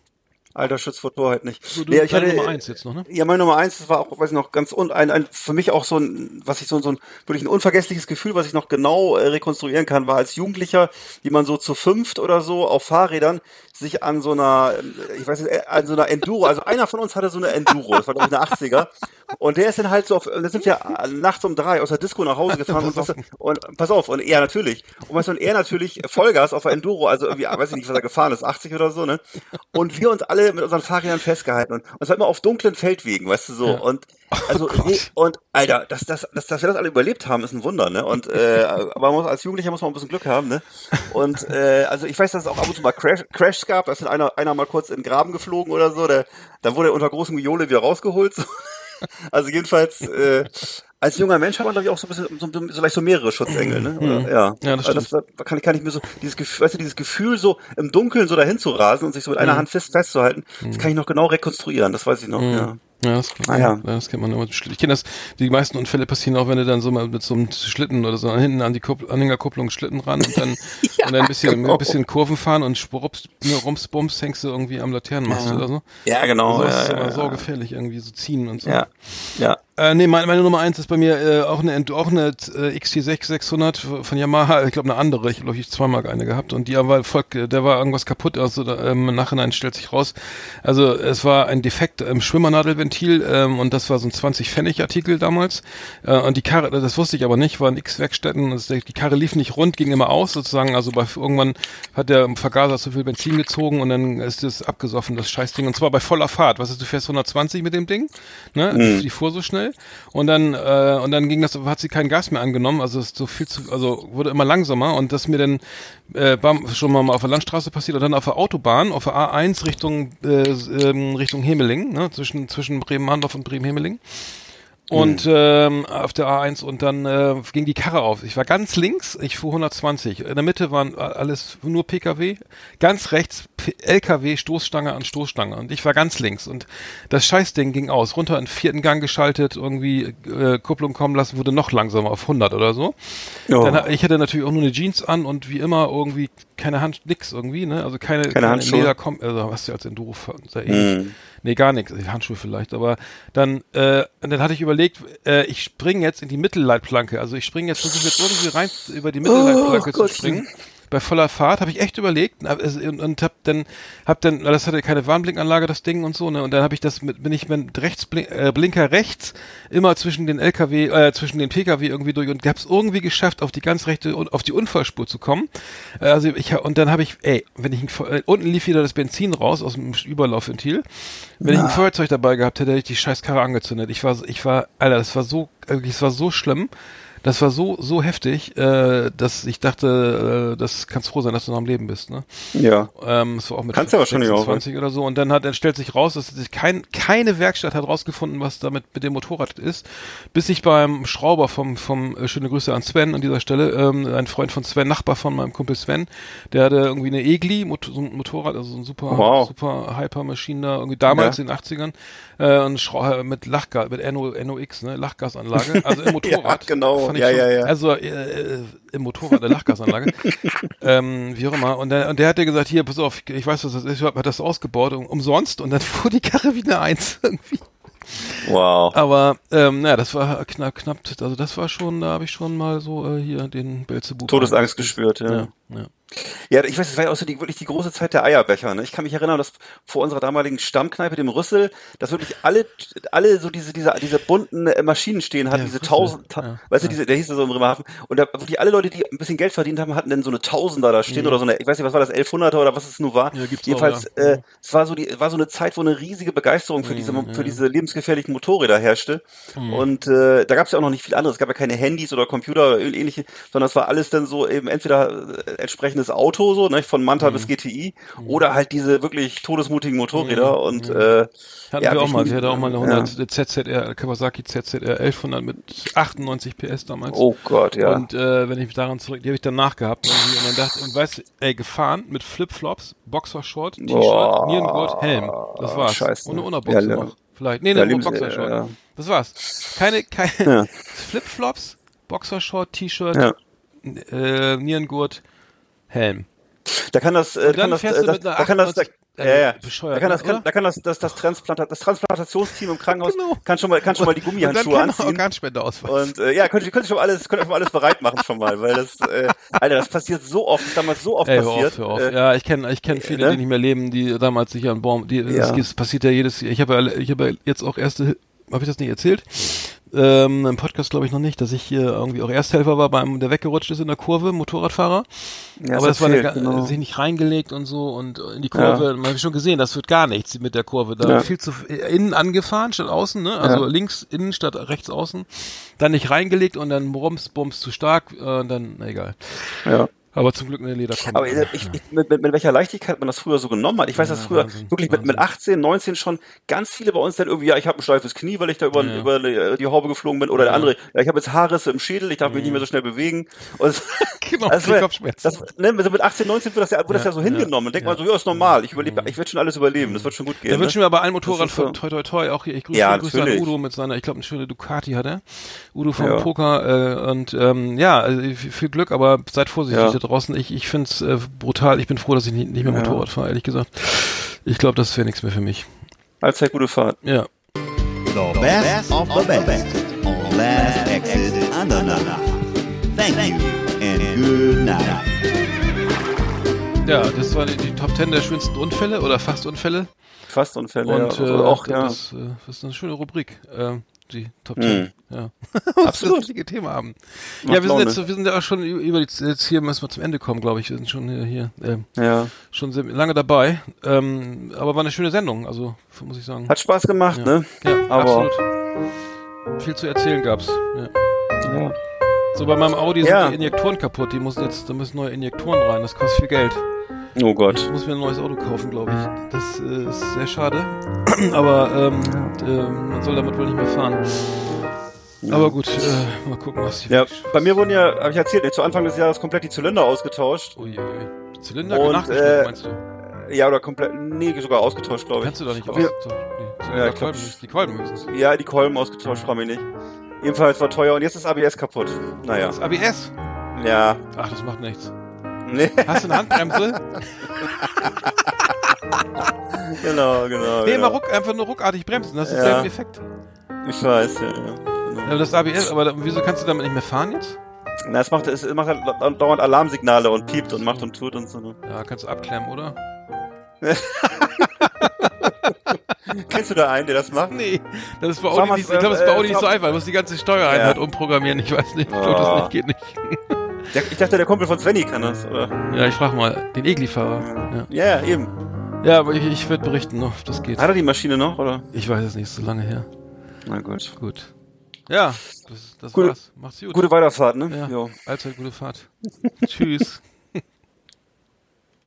Alter Schutz vor Torheit nicht. So, du, ja, ich hatte, Nummer eins jetzt noch, ne? Ja, meine Nummer eins, das war auch, weiß ich noch, ganz und ein, ein für mich auch so ein, was ich so, so ein wirklich ein unvergessliches Gefühl, was ich noch genau äh, rekonstruieren kann, war als Jugendlicher, wie man so zu fünft oder so auf Fahrrädern sich an so einer, äh, ich weiß nicht, äh, an so einer Enduro, also einer von uns hatte so eine Enduro, das war glaube ich eine 80er, und der ist dann halt so auf, da sind wir äh, nachts um drei aus der Disco nach Hause gefahren und, [laughs] du, und pass auf, und er natürlich, und weißt du, und er natürlich Vollgas auf der Enduro, also irgendwie, weiß ich nicht, was er gefahren ist, 80 oder so, ne, und wir uns alle mit unseren Fahrrädern festgehalten und, es war immer auf dunklen Feldwegen, weißt du so, Ja. und also und Alter, dass, dass, dass, dass wir das alle überlebt haben, ist ein Wunder, ne? Und äh, [laughs] aber muss, als Jugendlicher muss man ein bisschen Glück haben, ne? Und äh, also ich weiß, dass es auch ab und zu mal Crash, Crashs gab, da ist einer, einer mal kurz in den Graben geflogen oder so, der, dann wurde er unter großem Gejohle wieder rausgeholt. So. [laughs] Also jedenfalls, äh, als junger Mensch hat man, glaube ich, auch so ein bisschen, so, so, vielleicht so mehrere Schutzengel, ne? Oder, ja. Ja, das Also das da kann, ich- kann ich mir so, dieses Gefühl, weißt du, dieses Gefühl, so im Dunkeln so dahin zu rasen und sich so mit einer Hand fest festzuhalten, das kann ich noch genau rekonstruieren, das weiß ich noch, ja. Ja, das kennt, Ah, ja. das kennt man immer. Ich kenne das, die meisten Unfälle passieren auch, wenn du dann so mal mit so einem Schlitten oder so hinten an die Kuppel, Anhängerkupplung Schlitten ran und dann, [laughs] und dann ein bisschen, genau. ein bisschen Kurven fahren und Rups, Rums, Bums hängst du irgendwie am Laternenmast oder so. Ja, genau. Also das ja, ist ja, aber ja. saugefährlich irgendwie so ziehen und so. Ja, ja. Äh, nee, meine, meine Nummer eins ist bei mir äh, auch eine auch eine äh, XT6 600 von Yamaha, ich glaube eine andere, ich glaube ich zweimal eine gehabt und die war voll, der war irgendwas kaputt, also da, ähm, im Nachhinein stellt sich raus. Also es war ein Defekt im Schwimmernadelventil ähm, und das war so ein 20 Pfennig Artikel damals. Äh, und die Karre, das wusste ich aber nicht, waren X Werkstätten, und die Karre lief nicht rund, ging immer aus sozusagen, also bei irgendwann hat der Vergaser zu viel Benzin gezogen und dann ist es abgesoffen das Scheißding. Und zwar bei voller Fahrt, was ist du fährst 120 mit dem Ding, ne? Die fuhr so schnell. Und dann äh, und dann ging das hat sie kein Gas mehr angenommen. Also es ist so viel zu also wurde immer langsamer. Und das mir dann äh, bam, schon mal auf der Landstraße passiert und dann auf der Autobahn auf der A1 Richtung äh, ähm, Richtung Hemeling ne? Zwischen zwischen Bremen-Handorf und Bremen-Hemeling und ähm, auf der A1 und dann äh, ging die Karre auf. Ich war ganz links, ich fuhr 120. In der Mitte waren alles nur PKW, ganz rechts P LKW, Stoßstange an Stoßstange und ich war ganz links und das Scheißding ging aus, runter in vierten Gang geschaltet, irgendwie äh, Kupplung kommen lassen, wurde noch langsamer auf 100 oder so. Oh. Dann, ich hatte natürlich auch nur eine Jeans an und wie immer irgendwie keine Hand, nix irgendwie, ne? Also keine, Keine Handschuhe? Leder, also was ja als Enduro ähnlich. Nee, gar nichts. Handschuhe vielleicht, aber dann, äh, dann hatte ich überlegt, äh, ich springe jetzt in die Mittelleitplanke. Also ich springe jetzt, versuche jetzt irgendwie rein über die Mittelleitplanke zu Gottchen. springen. Bei voller Fahrt habe ich echt überlegt und, und hab dann, hab dann, das hatte keine Warnblinkanlage, das Ding und so, ne? Und dann habe ich das mit, bin ich mit rechts, äh, Blinker rechts, immer zwischen den LKW, äh, zwischen den PKW irgendwie durch und hab's irgendwie geschafft, auf die ganz rechte, auf die Unfallspur zu kommen. Äh, Also ich und dann habe ich, ey, wenn ich ein, äh, unten lief wieder das Benzin raus aus dem Überlaufventil. Wenn ich ein Feuerzeug dabei gehabt hätte, hätte ich die scheiß Karre angezündet. Ich war, ich war, Alter, das war so, wirklich, es war so schlimm. Das war so, so heftig, äh, dass ich dachte, äh, das kannst froh sein, dass du noch am Leben bist, ne? Ja. Ähm, es war auch mit Kannst ja wahrscheinlich auch, 26 oder so. Und dann hat, dann stellt sich raus, dass sich kein, keine Werkstatt hat rausgefunden, was damit mit dem Motorrad ist. Bis ich beim Schrauber vom, vom, äh, schöne Grüße an Sven an dieser Stelle, ähm, ein Freund von Sven, Nachbar von meinem Kumpel Sven, der hatte irgendwie eine Egli, Mot so ein Motorrad, also so ein super, Wow. super Hyper-Maschine da, irgendwie damals Ja. in den 80ern, äh, und äh, mit Lachgas, mit NO, NOx, ne, Lachgasanlage, also im [laughs] Motorrad. genau. Fand ich Ja, schon, ja, ja. Also, äh, äh, im Motorrad eine Lachgasanlage. [laughs] ähm, wie auch immer. Und der, und der hat ja gesagt, hier, pass auf, ich weiß, was das ist, ich hab das ausgebaut, um, umsonst. Und dann [laughs] fuhr die Karre wie eine Eins irgendwie. Wow. Aber, ähm, naja, das war knapp, knapp, also das war schon, da habe ich schon mal so äh, hier den Belzebub. Todesangst gespürt, ja. Ja, ja. Ja, ich weiß, es war ja auch so die, wirklich die große Zeit der Eierbecher. Ne? Ich kann mich erinnern, dass vor unserer damaligen Stammkneipe, dem Rüssel, dass wirklich alle, alle so diese, diese, diese bunten äh, Maschinen stehen hatten, Ja, diese tausend, ta ja, weißt du, diese, der hieß ja so im Bremerhaven. Und da wirklich alle Leute, die ein bisschen Geld verdient haben, hatten dann so eine Tausender da stehen oder so eine, ich weiß nicht, was war das, 1100er oder was es nun war. Mhm. Ja, Jedenfalls, auch, äh, es war so die, war so eine Zeit, wo eine riesige Begeisterung für diese, für diese lebensgefährlichen Motorräder herrschte. Mhm. Und äh, da gab es ja auch noch nicht viel anderes. Es gab ja keine Handys oder Computer oder ähnliche, sondern es war alles dann so eben entweder äh, entsprechendes Auto, so, ne, von Manta Mhm. bis GTI, oder halt diese wirklich todesmutigen Motorräder. Und äh, Hatten ja, wir auch mal, sie hatte auch mal eine ja. 100 ZZR, Kawasaki ZZR 1100 mit 98 PS damals. Oh Gott, ja. Und äh, wenn ich mich daran zurück, die habe ich dann nachgehabt irgendwie und dann dachte und weißt, du, ey, gefahren mit Flipflops, Boxershort, T-Shirt, Nierengurt, Helm. Das war's. scheiße. Und eine Unterbuchse Ja, noch. Vielleicht. Nee, Ja, eine Lebens- Boxershort. ja. Das war's. Keine, keine Ja. Flipflops, Boxershort, T-Shirt, Ja. äh, Nierengurt, Helm. Da kann das, äh, Und kann das, äh, das, da kann das, da, 98 ja, ja. bescheuert, da kann das, ne, kann, oder? da kann das, das, das, Transplanta das Transplantationsteam im Krankenhaus Genau. kann schon mal, kann schon mal die Und dann Gummihandschuhe kann man anziehen. Organspende ausweisen. Und äh, ja, könnt ihr könnt ihr schon mal alles, könnt ihr schon mal alles bereit machen schon mal, weil das, äh, Alter, das passiert so oft, das ist damals so oft Ey, hör passiert. auf, hör auf. Äh, ja, ich kenne ich kenn viele, ne? die nicht mehr leben, die damals sich an Baum, die, das, Ja. das passiert ja jedes Jahr. Ich habe ich habe jetzt auch erste, habe ich das nicht erzählt? Ähm, Im Podcast glaube ich noch nicht, dass ich hier irgendwie auch Ersthelfer war bei einem, der weggerutscht ist in der Kurve, Motorradfahrer. ja, Aber das war eine, erzählt, ga- genau. sich nicht reingelegt und so und in die Kurve, man hat schon gesehen, das wird gar nichts mit der Kurve. Da Ja. viel zu äh, innen angefahren statt außen, ne? Also Ja. links innen statt rechts außen. Dann nicht reingelegt und dann Bums, Bums zu stark, äh, und dann, na egal. Ja. Aber zum Glück eine Lederkombi. Aber ich, ich, mit, mit, mit welcher Leichtigkeit man das früher so genommen hat. Ich weiß, dass Ja, früher Wahnsinn, wirklich mit, mit 18, 19 schon ganz viele bei uns dann irgendwie, ja, ich habe ein steifes Knie, weil ich da über, Ja. über die, die Haube geflogen bin. Oder der andere, ja, ich habe jetzt Haarrisse im Schädel, ich darf mich nicht mehr so schnell bewegen. Und [laughs] Genau, krieg Kopfschmerzen. das, ne, also mit 18, 19 wird das ja, wird das Ja, so hingenommen. Und denkt ja. man so, ja, ist normal. Ich überlebe, ich werde schon alles überleben. Das wird schon gut gehen. Da wünschen wir aber allen Motorrad von toi toi toi auch hier. Ich grüße, Ja, grüße an. Udo mit seiner, ich glaube, eine schöne Ducati hat er. Udo vom Ja. Poker äh, und ähm, ja, also viel Glück, aber seid vorsichtig draußen. Ich, ich finde es äh, brutal. Ich bin froh, dass ich nicht, nicht mehr Ja. Motorrad fahre, ehrlich gesagt. Ich glaube, das wäre nichts mehr für mich. Allzeit gute Fahrt. Ja. The best of the best on Last Exit Andernach. Thank you and good night. Ja, das waren die, die Top 10 der schönsten Unfälle oder fast Unfälle. Fastunfälle. Und ja. Also äh, auch, ja. das, äh, das ist eine schöne Rubrik. Äh, die Top Mhm. 10. Ja. Was [laughs] Absolut. wir das richtige Thema haben. Macht ja, wir sind, Laune. jetzt, wir sind ja auch schon über die, jetzt hier müssen wir zum Ende kommen, glaube ich. Wir sind schon hier, hier ähm, ja. schon sehr lange dabei. Ähm, aber war eine schöne Sendung, also muss ich sagen. Hat Spaß gemacht, Ja. ne? ja, aber- absolut. Viel zu erzählen gab's. Ja. Ja. So bei meinem Audi Ja. sind die Injektoren kaputt. Die müssen jetzt, da müssen neue Injektoren rein. Das kostet viel Geld. Oh Ich Gott. muss mir ein neues Auto kaufen, glaube ich. Das äh, ist sehr schade. [clears throat] Aber ähm, äh, man soll damit wohl nicht mehr fahren. Aber gut, äh, mal gucken, was die Ja, bei mir wurden ja, habe ich erzählt, zu Anfang des Jahres komplett die Zylinder ausgetauscht. Uiuiui. Zylinder Und, nachgeschliffen, äh, meinst du? Ja, oder komplett, nee, sogar ausgetauscht, glaube ich. Kannst du doch nicht Auf aus. jeden- So, nee, Ja, ich Kolben, die Kolben höchstens. Ja, die Kolben ausgetauscht, frage mich nicht. Jedenfalls war teuer und jetzt ist ABS kaputt. Naja, Das ABS. ja. Ach, das macht nichts. Nee, [laughs] Hast du eine Handbremse? [laughs] genau, genau. nee, genau. mal ruck, einfach nur ruckartig bremsen. Das ist Ja. derselbe Effekt. Ich weiß, ja. ja. Genau. Das ABS, aber wieso kannst du damit nicht mehr fahren jetzt? Na, es macht, es macht halt dauernd Alarmsignale und piept und macht und tut und so. ne? Ja, kannst du abklemmen, oder? [laughs] Kennst du da einen, der das macht? Nee, das ist bei Audi nicht, ich glaube, das ist bei äh, Audi nicht so einfach. Du musst die ganze Steuereinheit Ja. umprogrammieren. Ich weiß nicht. Ich glaube, das nicht, geht nicht. Der, ich dachte, der Kumpel von Svenny kann das, oder? Ja, ich frage mal den Egli-Fahrer. Ja, ja, eben. Ja. aber ich, ich werde berichten, ob das geht. Hat er die Maschine noch, oder? Ich weiß es nicht, ist so lange her. Na gut. Gut. Ja, das, das Gute- war's. Macht's gut. Gute Weiterfahrt, ne? Ja, Jo. allzeit gute Fahrt. [laughs] Tschüss.